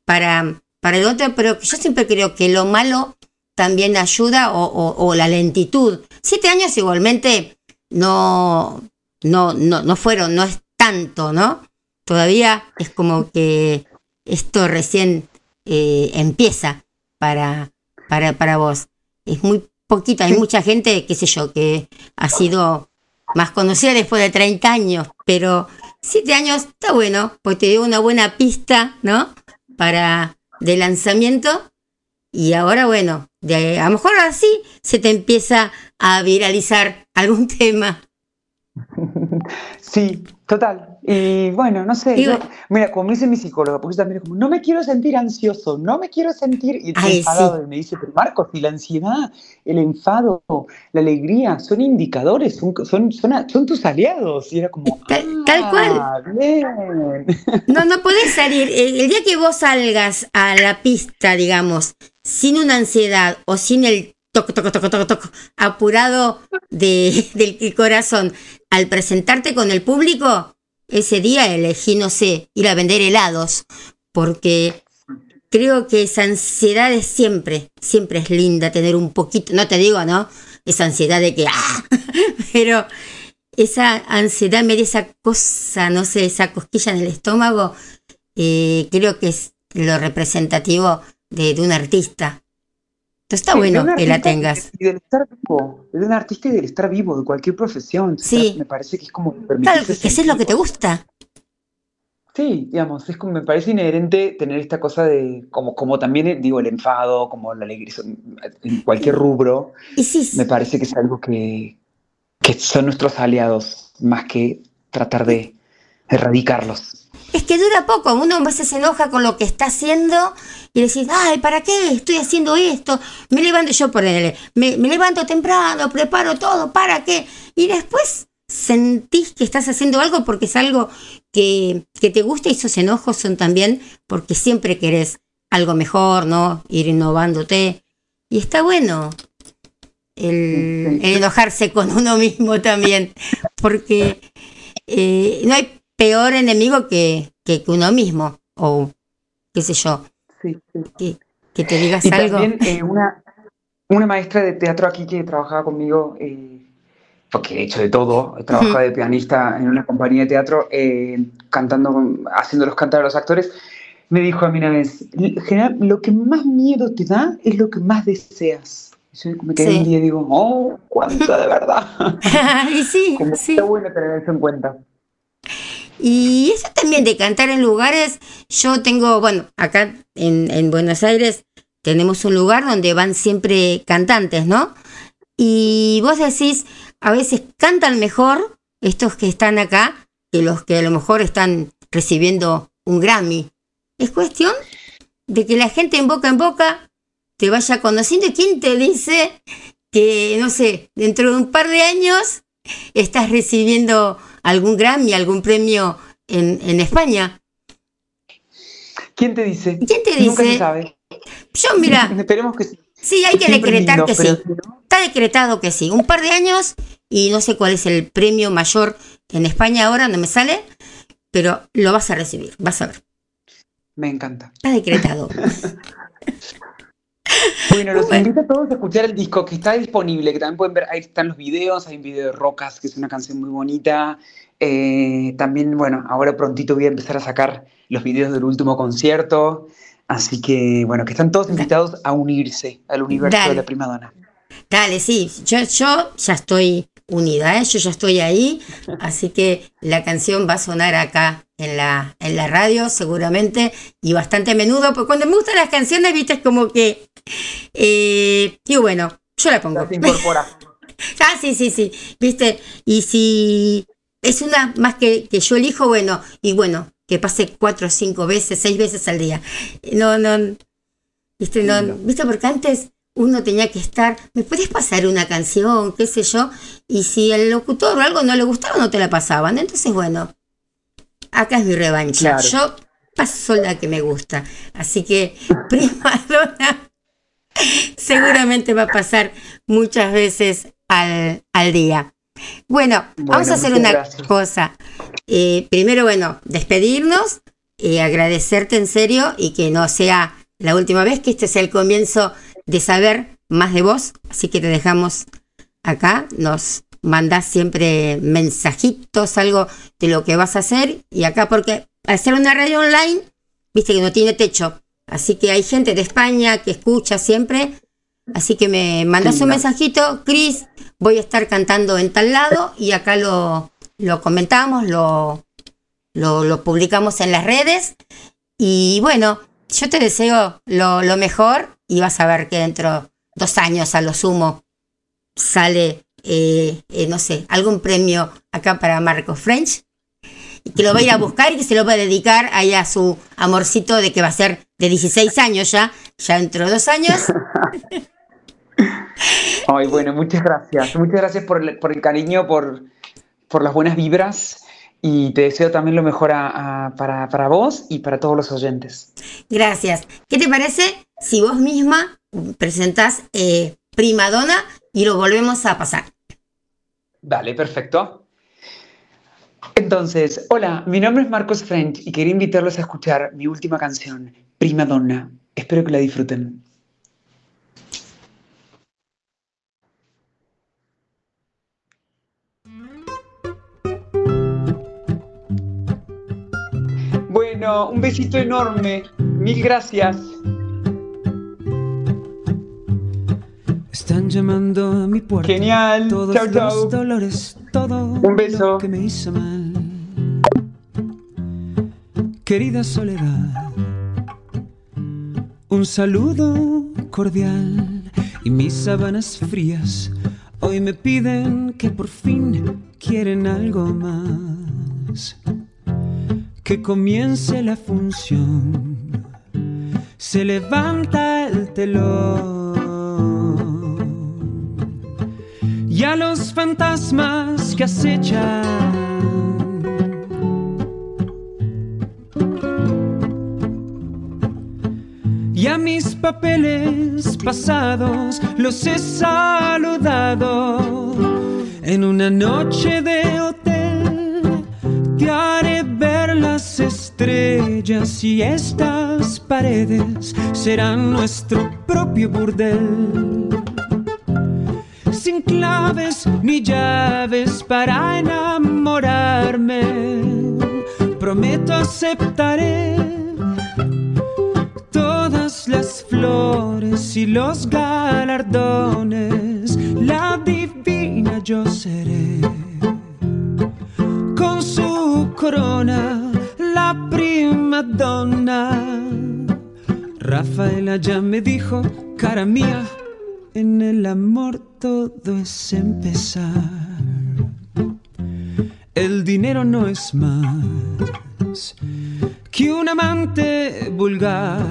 Para, para el otro, pero yo siempre creo que lo malo también ayuda o, la lentitud. Siete años igualmente no, no, no, no fueron, no es tanto, ¿no? Todavía es como que esto recién eh, empieza para, para, para vos. Es muy poquito, hay mucha gente, qué sé yo, que ha sido más conocida después de 30 años, pero siete años está bueno, pues te dio una buena pista, ¿no? Para de lanzamiento. Y ahora, bueno, de, a lo mejor así se te empieza a viralizar algún tema. Sí, total. Y bueno, no sé, Y yo- mira, como dice mi psicóloga, porque yo también como, no me quiero sentir ansioso, no me quiero sentir, y Ay, enfadado, y me dice, pero Marcos, si la ansiedad, el enfado, la alegría, son indicadores, son, son, son, son tus aliados, y era como, Tal- tal cual. "Ah, bien". No, no podés salir. El, el día que vos salgas a la pista, digamos, sin una ansiedad o sin el toco, toco, toco, toco, toco, apurado de, del corazón, al presentarte con el público, ese día elegí, no sé, ir a vender helados, porque creo que esa ansiedad es siempre, siempre es linda tener un poquito, no te digo, ¿no? Esa ansiedad de que, ¡ah! pero esa ansiedad me da esa cosa, no sé, esa cosquilla en el estómago, eh, creo que es lo representativo de, de un artista. Está Sí, bueno que la tengas. Y del estar vivo, de un artista y del estar vivo, de cualquier profesión. Sí. Me parece que es como Claro, que haces lo que te gusta. Sí, digamos, es como, me parece inherente tener esta cosa de, como, como también, eh, digo, el enfado, como la alegría, en cualquier rubro, Y sí, me parece que es algo que, que son nuestros aliados, más que tratar de erradicarlos. Es que dura poco. Uno a veces se enoja con lo que está haciendo y decís, ay, ¿para qué estoy haciendo esto? Me levanto, yo por me, me levanto temprano, preparo todo, ¿para qué? Y después sentís que estás haciendo algo porque es algo que, que te gusta y esos enojos son también porque siempre querés algo mejor, ¿no? Ir innovándote. Y está bueno el, el enojarse con uno mismo también, porque eh, no hay peor enemigo que, que, que uno mismo, o qué sé yo, Sí, sí. que, que te digas Y algo. también eh, una, una maestra de teatro aquí que trabajaba conmigo, eh, porque he hecho de todo, trabajaba de pianista en una compañía de teatro, eh, cantando, haciéndolos cantar a los actores, me dijo a mí una vez, "L- general, lo que más miedo te da es lo que más deseas. Y Yo me quedé Sí. un día y digo, oh, cuánto de verdad. y sí, Como sí. está bueno tener eso en cuenta. Y eso también de cantar en lugares, yo tengo, bueno, acá en, en Buenos Aires tenemos un lugar donde van siempre cantantes, ¿no? Y vos decís, a veces cantan mejor estos que están acá que los que a lo mejor están recibiendo un Grammy. Es cuestión de que la gente en boca en boca te vaya conociendo y quién te dice que, no sé, dentro de un par de años estás recibiendo algún Grammy, algún premio en, en España. ¿Quién te dice? ¿Quién te Nunca se dice? sabe. Yo, mira, Esperemos que sí. sí, hay que Siempre decretar lindo, que sí. Está decretado que sí. Un par de años y no sé cuál es el premio mayor en España ahora, no me sale, pero lo vas a recibir, vas a ver. Me encanta. Está decretado. Bueno, los Bueno. invito a todos a escuchar el disco que está disponible, que también pueden ver, ahí están los videos, hay un video de Rocas, que es una canción muy bonita. Eh, también, bueno, ahora prontito voy a empezar a sacar los videos del último concierto. Así que, bueno, que están todos invitados a unirse al universo Dale. de la primadona. Dale, sí, yo, yo ya estoy unida, ¿eh? yo ya estoy ahí, así que la canción va a sonar acá en la, en la radio seguramente y bastante a menudo, porque cuando me gustan las canciones, viste, es como que, eh, digo, bueno, yo la pongo. Incorpora. Ah, sí, sí, sí, viste, y si es una más que, que yo elijo, bueno, y bueno, que pase cuatro cinco veces, seis veces al día. No, no, viste, no, viste, porque antes uno tenía que estar, ¿me puedes pasar una canción, qué sé yo? Y si el locutor o algo no le gustaba, no te la pasaban. Entonces, bueno, acá es mi revancha. Claro. Yo paso la que me gusta. Así que, primadona seguramente va a pasar muchas veces al, al día. Bueno, vamos a hacer una gracias. cosa. Eh, primero, bueno, despedirnos, eh, agradecerte en serio y que no sea la última vez, que este sea el comienzo de saber más de vos. Así que te dejamos acá, nos mandás siempre mensajitos, algo de lo que vas a hacer. Y acá, porque al ser una radio online, viste que no tiene techo. Así que hay gente de España que escucha siempre. Así que me mandas Sí, un mensajito, Cris, voy a estar cantando en tal lado y acá lo, lo comentamos, lo, lo, lo publicamos en las redes. Y bueno, yo te deseo lo, lo mejor y vas a ver que dentro de dos años a lo sumo sale, eh, eh, no sé, algún premio acá para Marco French. Y que lo va a ir a buscar y que se lo va a dedicar ahí a su amorcito de que va a ser de 16 años ya, ya dentro de dos años. Ay, bueno, muchas gracias. Muchas gracias por el, por el cariño, por, por las buenas vibras. Y te deseo también lo mejor a- a- para, para vos y para todos los oyentes. Gracias. ¿Qué te parece si vos misma presentás eh, Primadona y lo volvemos a pasar? Dale, perfecto. Entonces, hola, mi nombre es Marcos French y quería invitarlos a escuchar mi última canción, Prima Donna. Espero que la disfruten. Bueno, un besito enorme. Mil gracias. Están llamando a mi puerta. Genial. Todos Chau, los dolores, todo Un beso. lo que me hizo mal. Querida soledad, un saludo cordial y mis sábanas frías hoy me piden que por fin quieren algo más. Que comience la función. Se levanta el telón. Y a los fantasmas que acechan. Y a mis papeles pasados los he saludado en una noche de hotel. Te haré ver las estrellas y estas paredes serán nuestro propio burdel. Sin claves ni llaves para enamorarme, prometo aceptaré todas las flores y los galardones. La divina yo seré con su corona, la prima donna. Rafaela ya me dijo, cara mía, en el amor todo es empezar. El dinero no es más que un amante vulgar.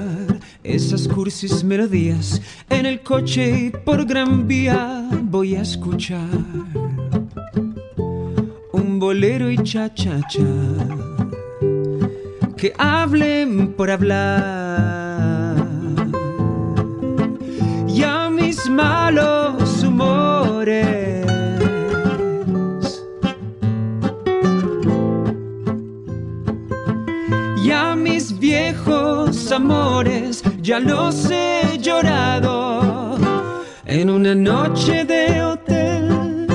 Esas cursis melodías en el coche y por gran vía voy a escuchar un bolero y cha cha cha que hablen por hablar y malos humores. Y a mis viejos amores ya los he llorado. En una noche de hotel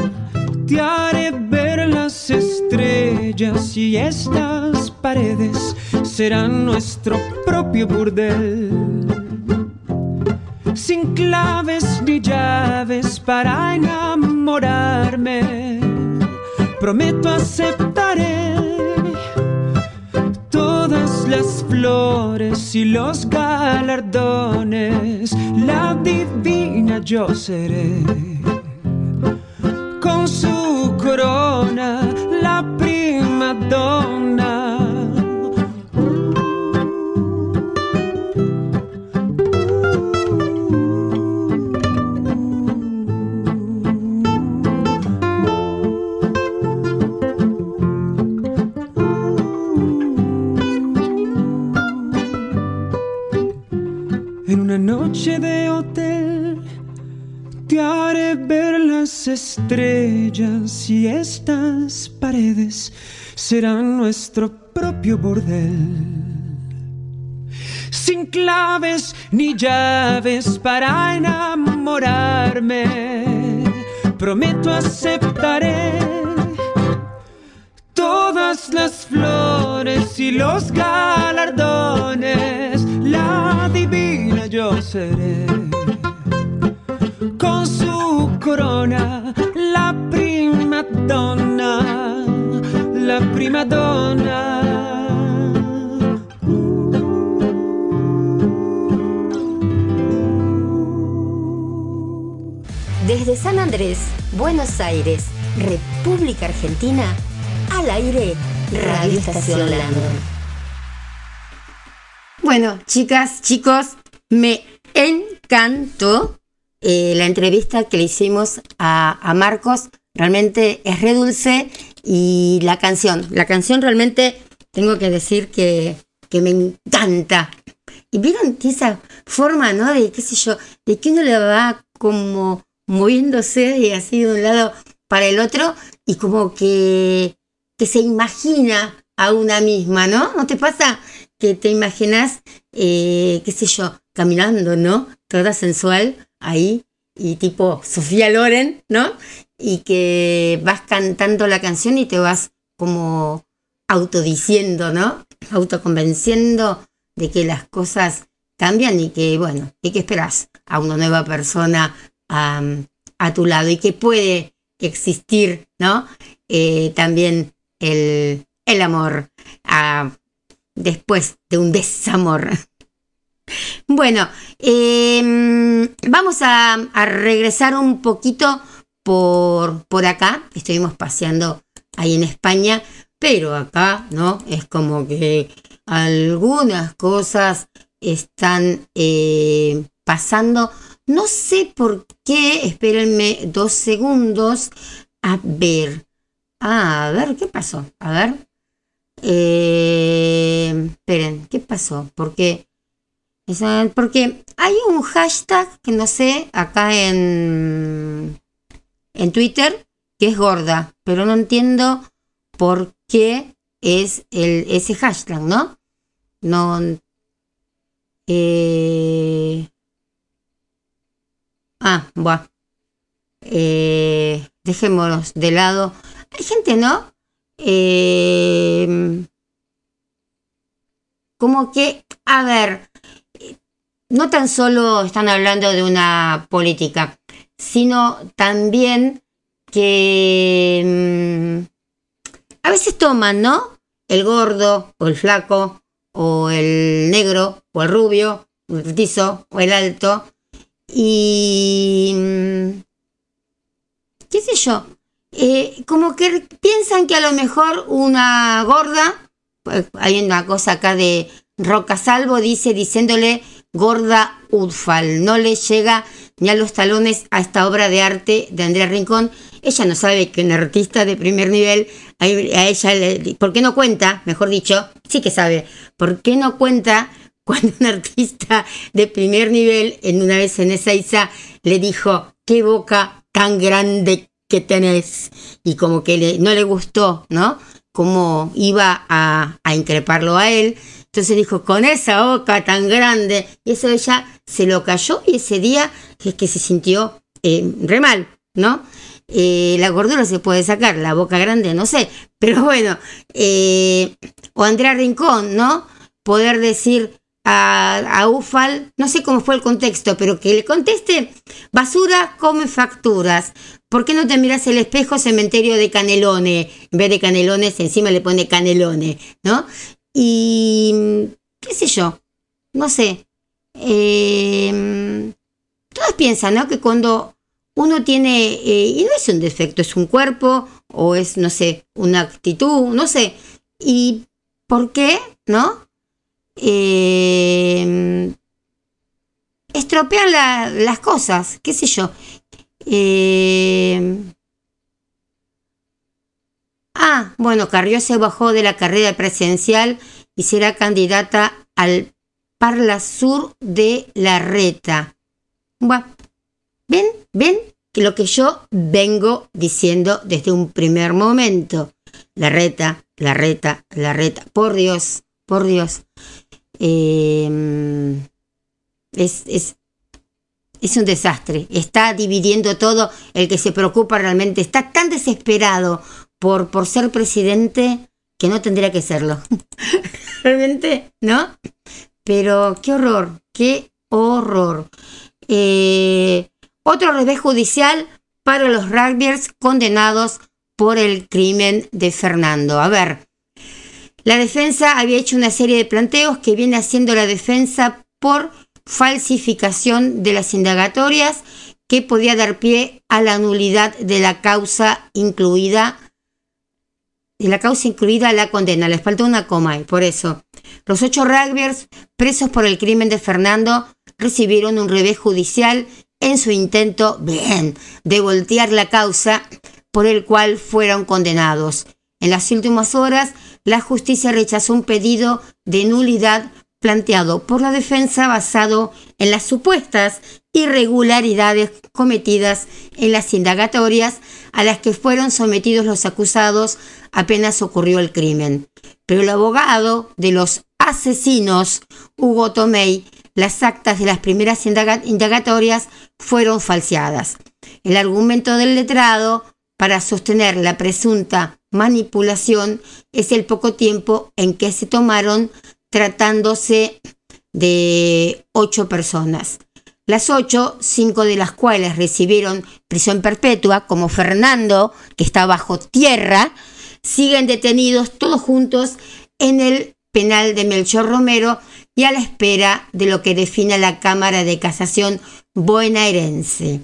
te haré ver las estrellas y estas paredes serán nuestro propio burdel sin claves ni llaves para enamorarme prometo aceptaré todas las flores y los galardones, la divina yo seré. Con su corona, la prima donna. Una noche de hotel te haré ver las estrellas y estas paredes serán nuestro propio bordel. Sin claves ni llaves para enamorarme, prometo aceptaré todas las flores y los galardones, yo seré. Con su corona, la prima donna, la prima donna. Desde San Andrés, Buenos Aires, República Argentina, al aire, Radio Estación Landon. Bueno, chicas, chicos, me encantó eh, la entrevista que le hicimos a, Marcos. Realmente es re dulce y la canción, la canción realmente tengo que decir que, que me encanta. Y vieron esa forma, ¿no? De qué sé yo, de que uno le va como moviéndose y así de un lado para el otro y como que, que se imagina a una misma, ¿no? ¿No te pasa que te imaginas, eh, qué sé yo, caminando, ¿no? Toda sensual ahí y tipo Sofía Loren, ¿no? Y que vas cantando la canción y te vas como autodiciendo, ¿no? Autoconvenciendo de que las cosas cambian y que, bueno, y que esperas a una nueva persona a, a tu lado y que puede existir, ¿no? Eh, también el, el amor ah, después de un desamor. Bueno, em, vamos a, regresar un poquito por, por acá. Estuvimos paseando ahí en España, pero acá, ¿no? Es como que algunas cosas están eh, pasando. No sé por qué, espérenme dos segundos. A ver, a ver, ¿qué pasó? A ver. Eh, esperen, ¿qué pasó? Porque, porque hay un hashtag que no sé acá en, en Twitter que es gorda, pero no entiendo por qué es el, ese hashtag, ¿no? No. Eh, ah, bueno. Eh, dejémonos de lado. Hay gente, ¿no? Eh, como que, a ver, no tan solo están hablando de una política, sino también que mm, a veces toman, ¿no? El gordo o el flaco o el negro o el rubio, el petizo o el alto y mm, qué sé yo, eh, como que piensan que a lo mejor una gorda, pues, hay una cosa acá de Roca Salvo, dice diciéndole gorda Udfal, no le llega ni a los talones a esta obra de arte de Andrea Rincón. Ella no sabe que un artista de primer nivel, a ella, le, ¿por qué no cuenta? Mejor dicho, sí que sabe, ¿por qué no cuenta cuando un artista de primer nivel, en una vez en esa isa, le dijo, qué boca tan grande que tenés y como que no le gustó, ¿no? Cómo iba a, a, increparlo a él. Entonces dijo, con esa boca tan grande, y eso ella se lo cayó y ese día es que se sintió eh, re mal, ¿no? Eh, la gordura se puede sacar, la boca grande no sé, pero bueno, eh, o Andrea Rincón, ¿no? Poder decir, a, Ufal, no sé cómo fue el contexto, pero que le conteste, basura come facturas. ¿Por qué no te miras el espejo cementerio de Canelone? En vez de Canelones, encima le pone Canelone, ¿no? Y qué sé yo, no sé. Eh, todos piensan, ¿no? Que cuando uno tiene, eh, y no es un defecto, es un cuerpo o es, no sé, una actitud, no sé. ¿Y por qué? ¿No? Eh, estropean las cosas, qué sé yo. Eh, ah, bueno, Carrió se bajó de la carrera presidencial y será candidata al Parla Sur de la Reta. Bueno, ven, ven que lo que yo vengo diciendo desde un primer momento. La reta, la reta, la reta. Por Dios, por Dios. Eh, es, es, es un desastre. Está dividiendo todo. El que se preocupa realmente está tan desesperado por, por ser presidente que no tendría que serlo. realmente, ¿no? Pero qué horror, qué horror. Eh, otro revés judicial para los rugbyers condenados por el crimen de Fernando. A ver, la defensa había hecho una serie de planteos que viene haciendo la defensa por falsificación de las indagatorias que podía dar pie a la nulidad de la causa incluida de la causa incluida la condena. Les faltó una coma y por eso. Los ocho rugbyers presos por el crimen de Fernando recibieron un revés judicial en su intento, bien, de voltear la causa por el cual fueron condenados. En las últimas horas, la justicia rechazó un pedido de nulidad planteado por la defensa basado en las supuestas irregularidades cometidas en las indagatorias a las que fueron sometidos los acusados apenas ocurrió el crimen. Pero el abogado de los asesinos, Hugo Tomei, las actas de las primeras indagatorias fueron falseadas. El argumento del letrado para sostener la presunta manipulación es el poco tiempo en que se tomaron tratándose de ocho personas. Las ocho, cinco de las cuales recibieron prisión perpetua, como Fernando, que está bajo tierra, siguen detenidos todos juntos en el penal de Melchor Romero y a la espera de lo que defina la Cámara de Casación bonaerense.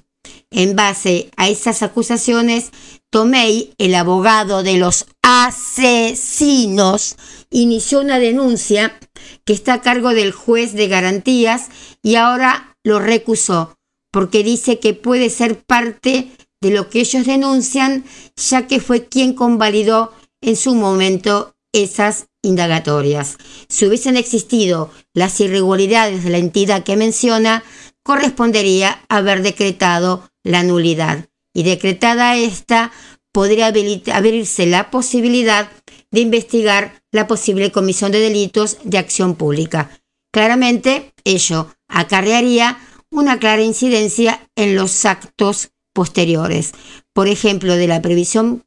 En base a esas acusaciones, Tomei, el abogado de los asesinos, inició una denuncia que está a cargo del juez de garantías y ahora lo recusó porque dice que puede ser parte de lo que ellos denuncian, ya que fue quien convalidó en su momento esas indagatorias. Si hubiesen existido las irregularidades de la entidad que menciona, correspondería haber decretado la nulidad. Y decretada esta, podría abrirse la posibilidad de investigar la posible comisión de delitos de acción pública. Claramente, ello acarrearía una clara incidencia en los actos posteriores. Por ejemplo, de la previsión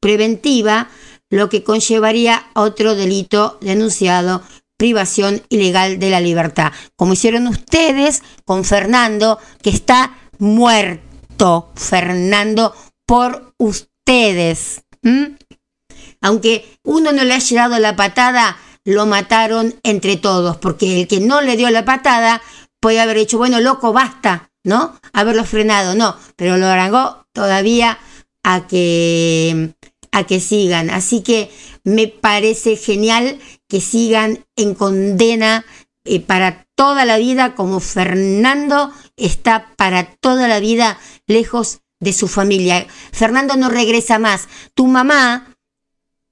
preventiva, lo que conllevaría otro delito denunciado, privación ilegal de la libertad, como hicieron ustedes con Fernando, que está muerto, Fernando, por ustedes. Aunque uno no le haya dado la patada, lo mataron entre todos, porque el que no le dio la patada puede haber dicho, bueno, loco, basta, ¿no? Haberlo frenado, no, pero lo arangó todavía a que, a que sigan. Así que me parece genial que sigan en condena eh, para toda la vida, como Fernando está para toda la vida lejos de su familia. Fernando no regresa más. Tu mamá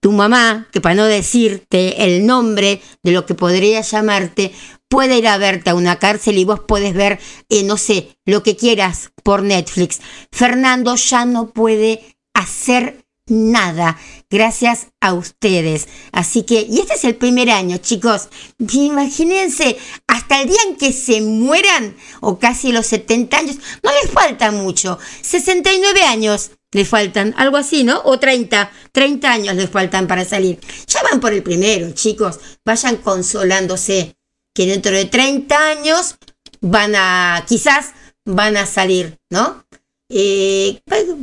tu mamá, que para no decirte el nombre de lo que podría llamarte, puede ir a verte a una cárcel y vos puedes ver, eh, no sé, lo que quieras por Netflix. Fernando ya no puede hacer nada gracias a ustedes. Así que, y este es el primer año, chicos. Imagínense, hasta el día en que se mueran, o casi los 70 años, no les falta mucho. 69 años le faltan, algo así, ¿no? O 30, 30 años les faltan para salir. Ya van por el primero, chicos. Vayan consolándose que dentro de 30 años van a, quizás van a salir, ¿no? Eh,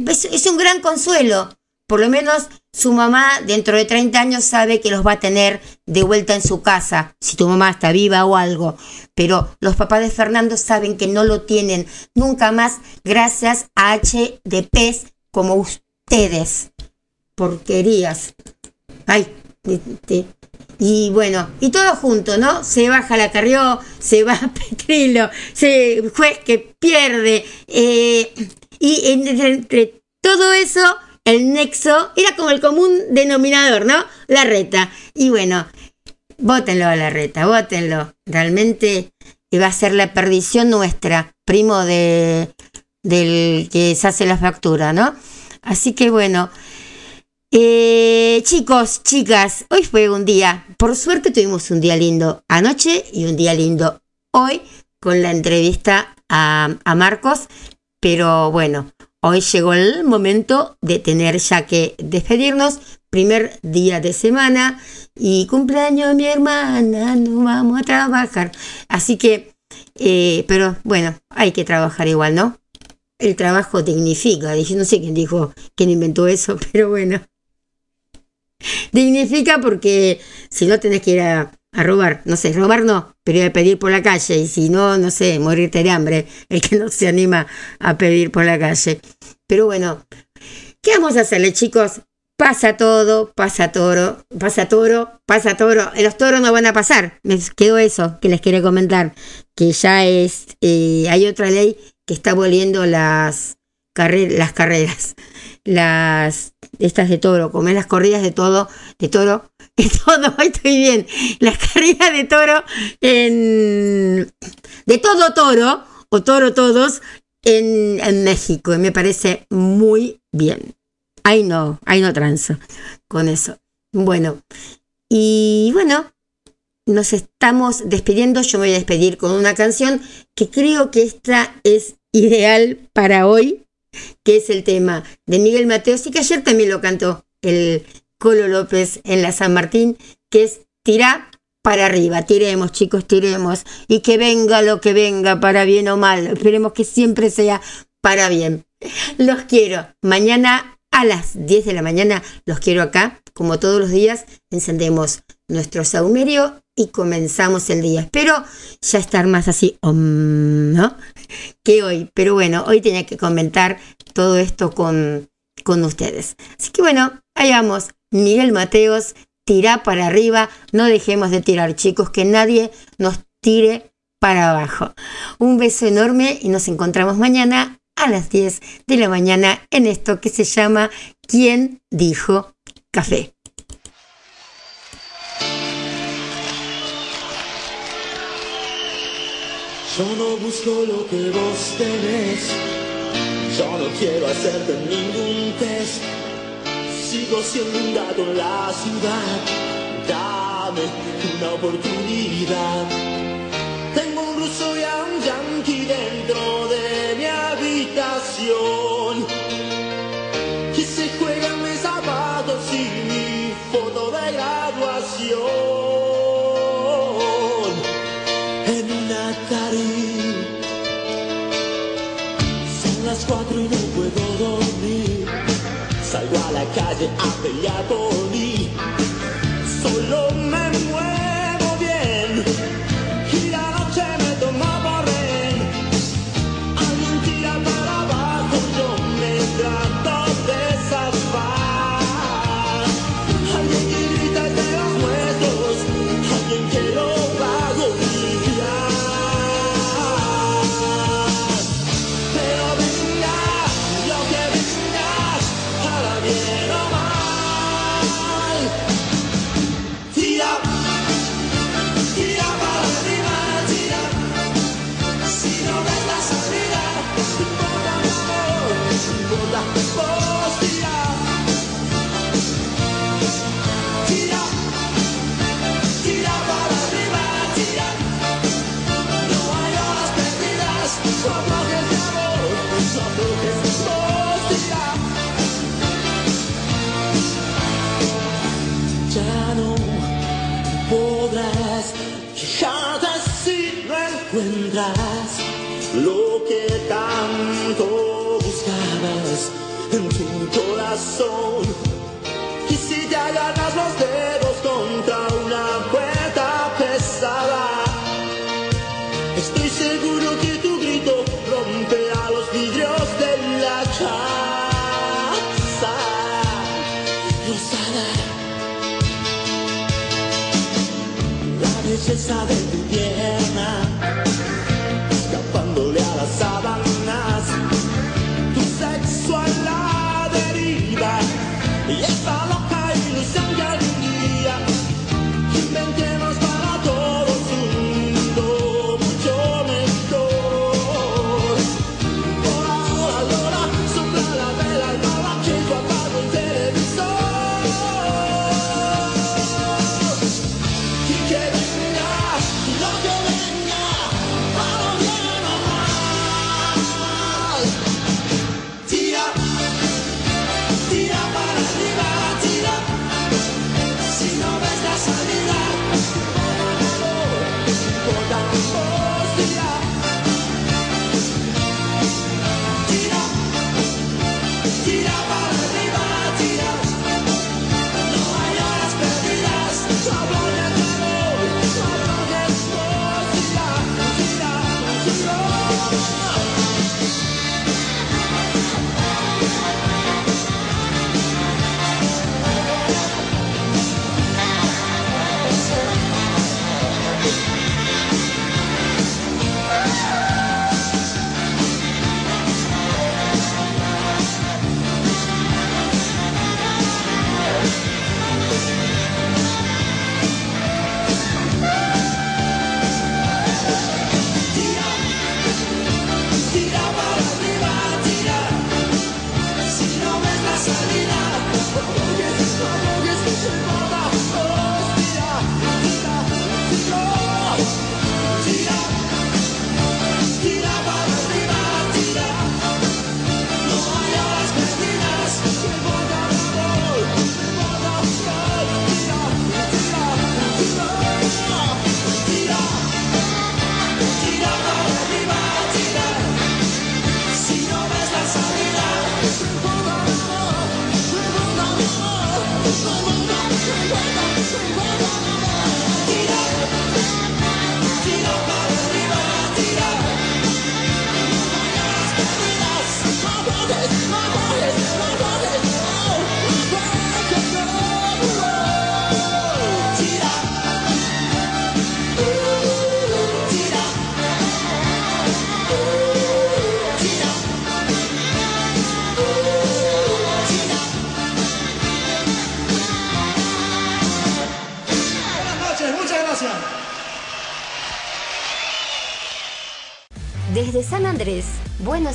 es, un gran consuelo. Por lo menos su mamá dentro de 30 años sabe que los va a tener de vuelta en su casa, si tu mamá está viva o algo. Pero los papás de Fernando saben que no lo tienen nunca más gracias a H de pez como ustedes. Porquerías. Ay, y bueno, y todo junto, ¿no? Se baja la Carrió, se va Petrilo, se juez que pierde. Eh, y entre, todo eso, el nexo era como el común denominador, ¿no? La reta. Y bueno, votenlo a la reta, votenlo. Realmente va a ser la perdición nuestra, primo de del que se hace la factura, ¿no? Así que bueno, eh, chicos, chicas, hoy fue un día, por suerte tuvimos un día lindo anoche y un día lindo hoy con la entrevista a, a Marcos, pero bueno, hoy llegó el momento de tener ya que despedirnos, primer día de semana y cumpleaños de mi hermana, no vamos a trabajar. Así que, eh, pero bueno, hay que trabajar igual, ¿no? el trabajo dignifica. Dije, no sé quién dijo, quién inventó eso, pero bueno. Dignifica porque si no tenés que ir a, robar, no sé, robar no, pero ir a pedir por la calle y si no, no sé, morirte de hambre, el que no se anima a pedir por la calle. Pero bueno, ¿qué vamos a hacerle chicos? Pasa todo, pasa toro, pasa toro, pasa toro. Los toros no van a pasar. Me quedó eso que les quería comentar. Que ya es, eh, hay otra ley que está volviendo las, las carreras, las estas de toro, como las corridas de todo, de toro, de todo, estoy bien, las carreras de toro en de todo toro o toro todos en, en México me parece muy bien. Ay no, ay no transo con eso. Bueno, y bueno, nos estamos despidiendo. Yo me voy a despedir con una canción que creo que esta es ideal para hoy, que es el tema de Miguel Mateos y que ayer también lo cantó el Colo López en la San Martín, que es Tirá para arriba, tiremos chicos, tiremos y que venga lo que venga, para bien o mal, esperemos que siempre sea para bien. Los quiero. Mañana a las 10 de la mañana los quiero acá, como todos los días, encendemos nuestro saumerio y comenzamos el día. Espero ya estar más así, ¿no? Que hoy. Pero bueno, hoy tenía que comentar todo esto con, con ustedes. Así que bueno, ahí vamos. Miguel Mateos, tira para arriba. No dejemos de tirar, chicos, que nadie nos tire para abajo. Un beso enorme y nos encontramos mañana a las 10 de la mañana en esto que se llama ¿Quién dijo café? Yo no busco lo que vos tenés. Yo no quiero hacerte ningún test. Sigo siendo un gato en la ciudad. Dame una oportunidad. Tengo un ruso y un yankee dentro de mi habitación. Calle a pelear encuentras lo que tanto buscabas en tu corazón. Y si te agarras los dedos contra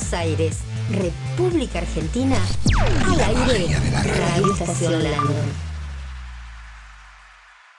Buenos Aires, República Argentina, al aire, Radio Estación Landon.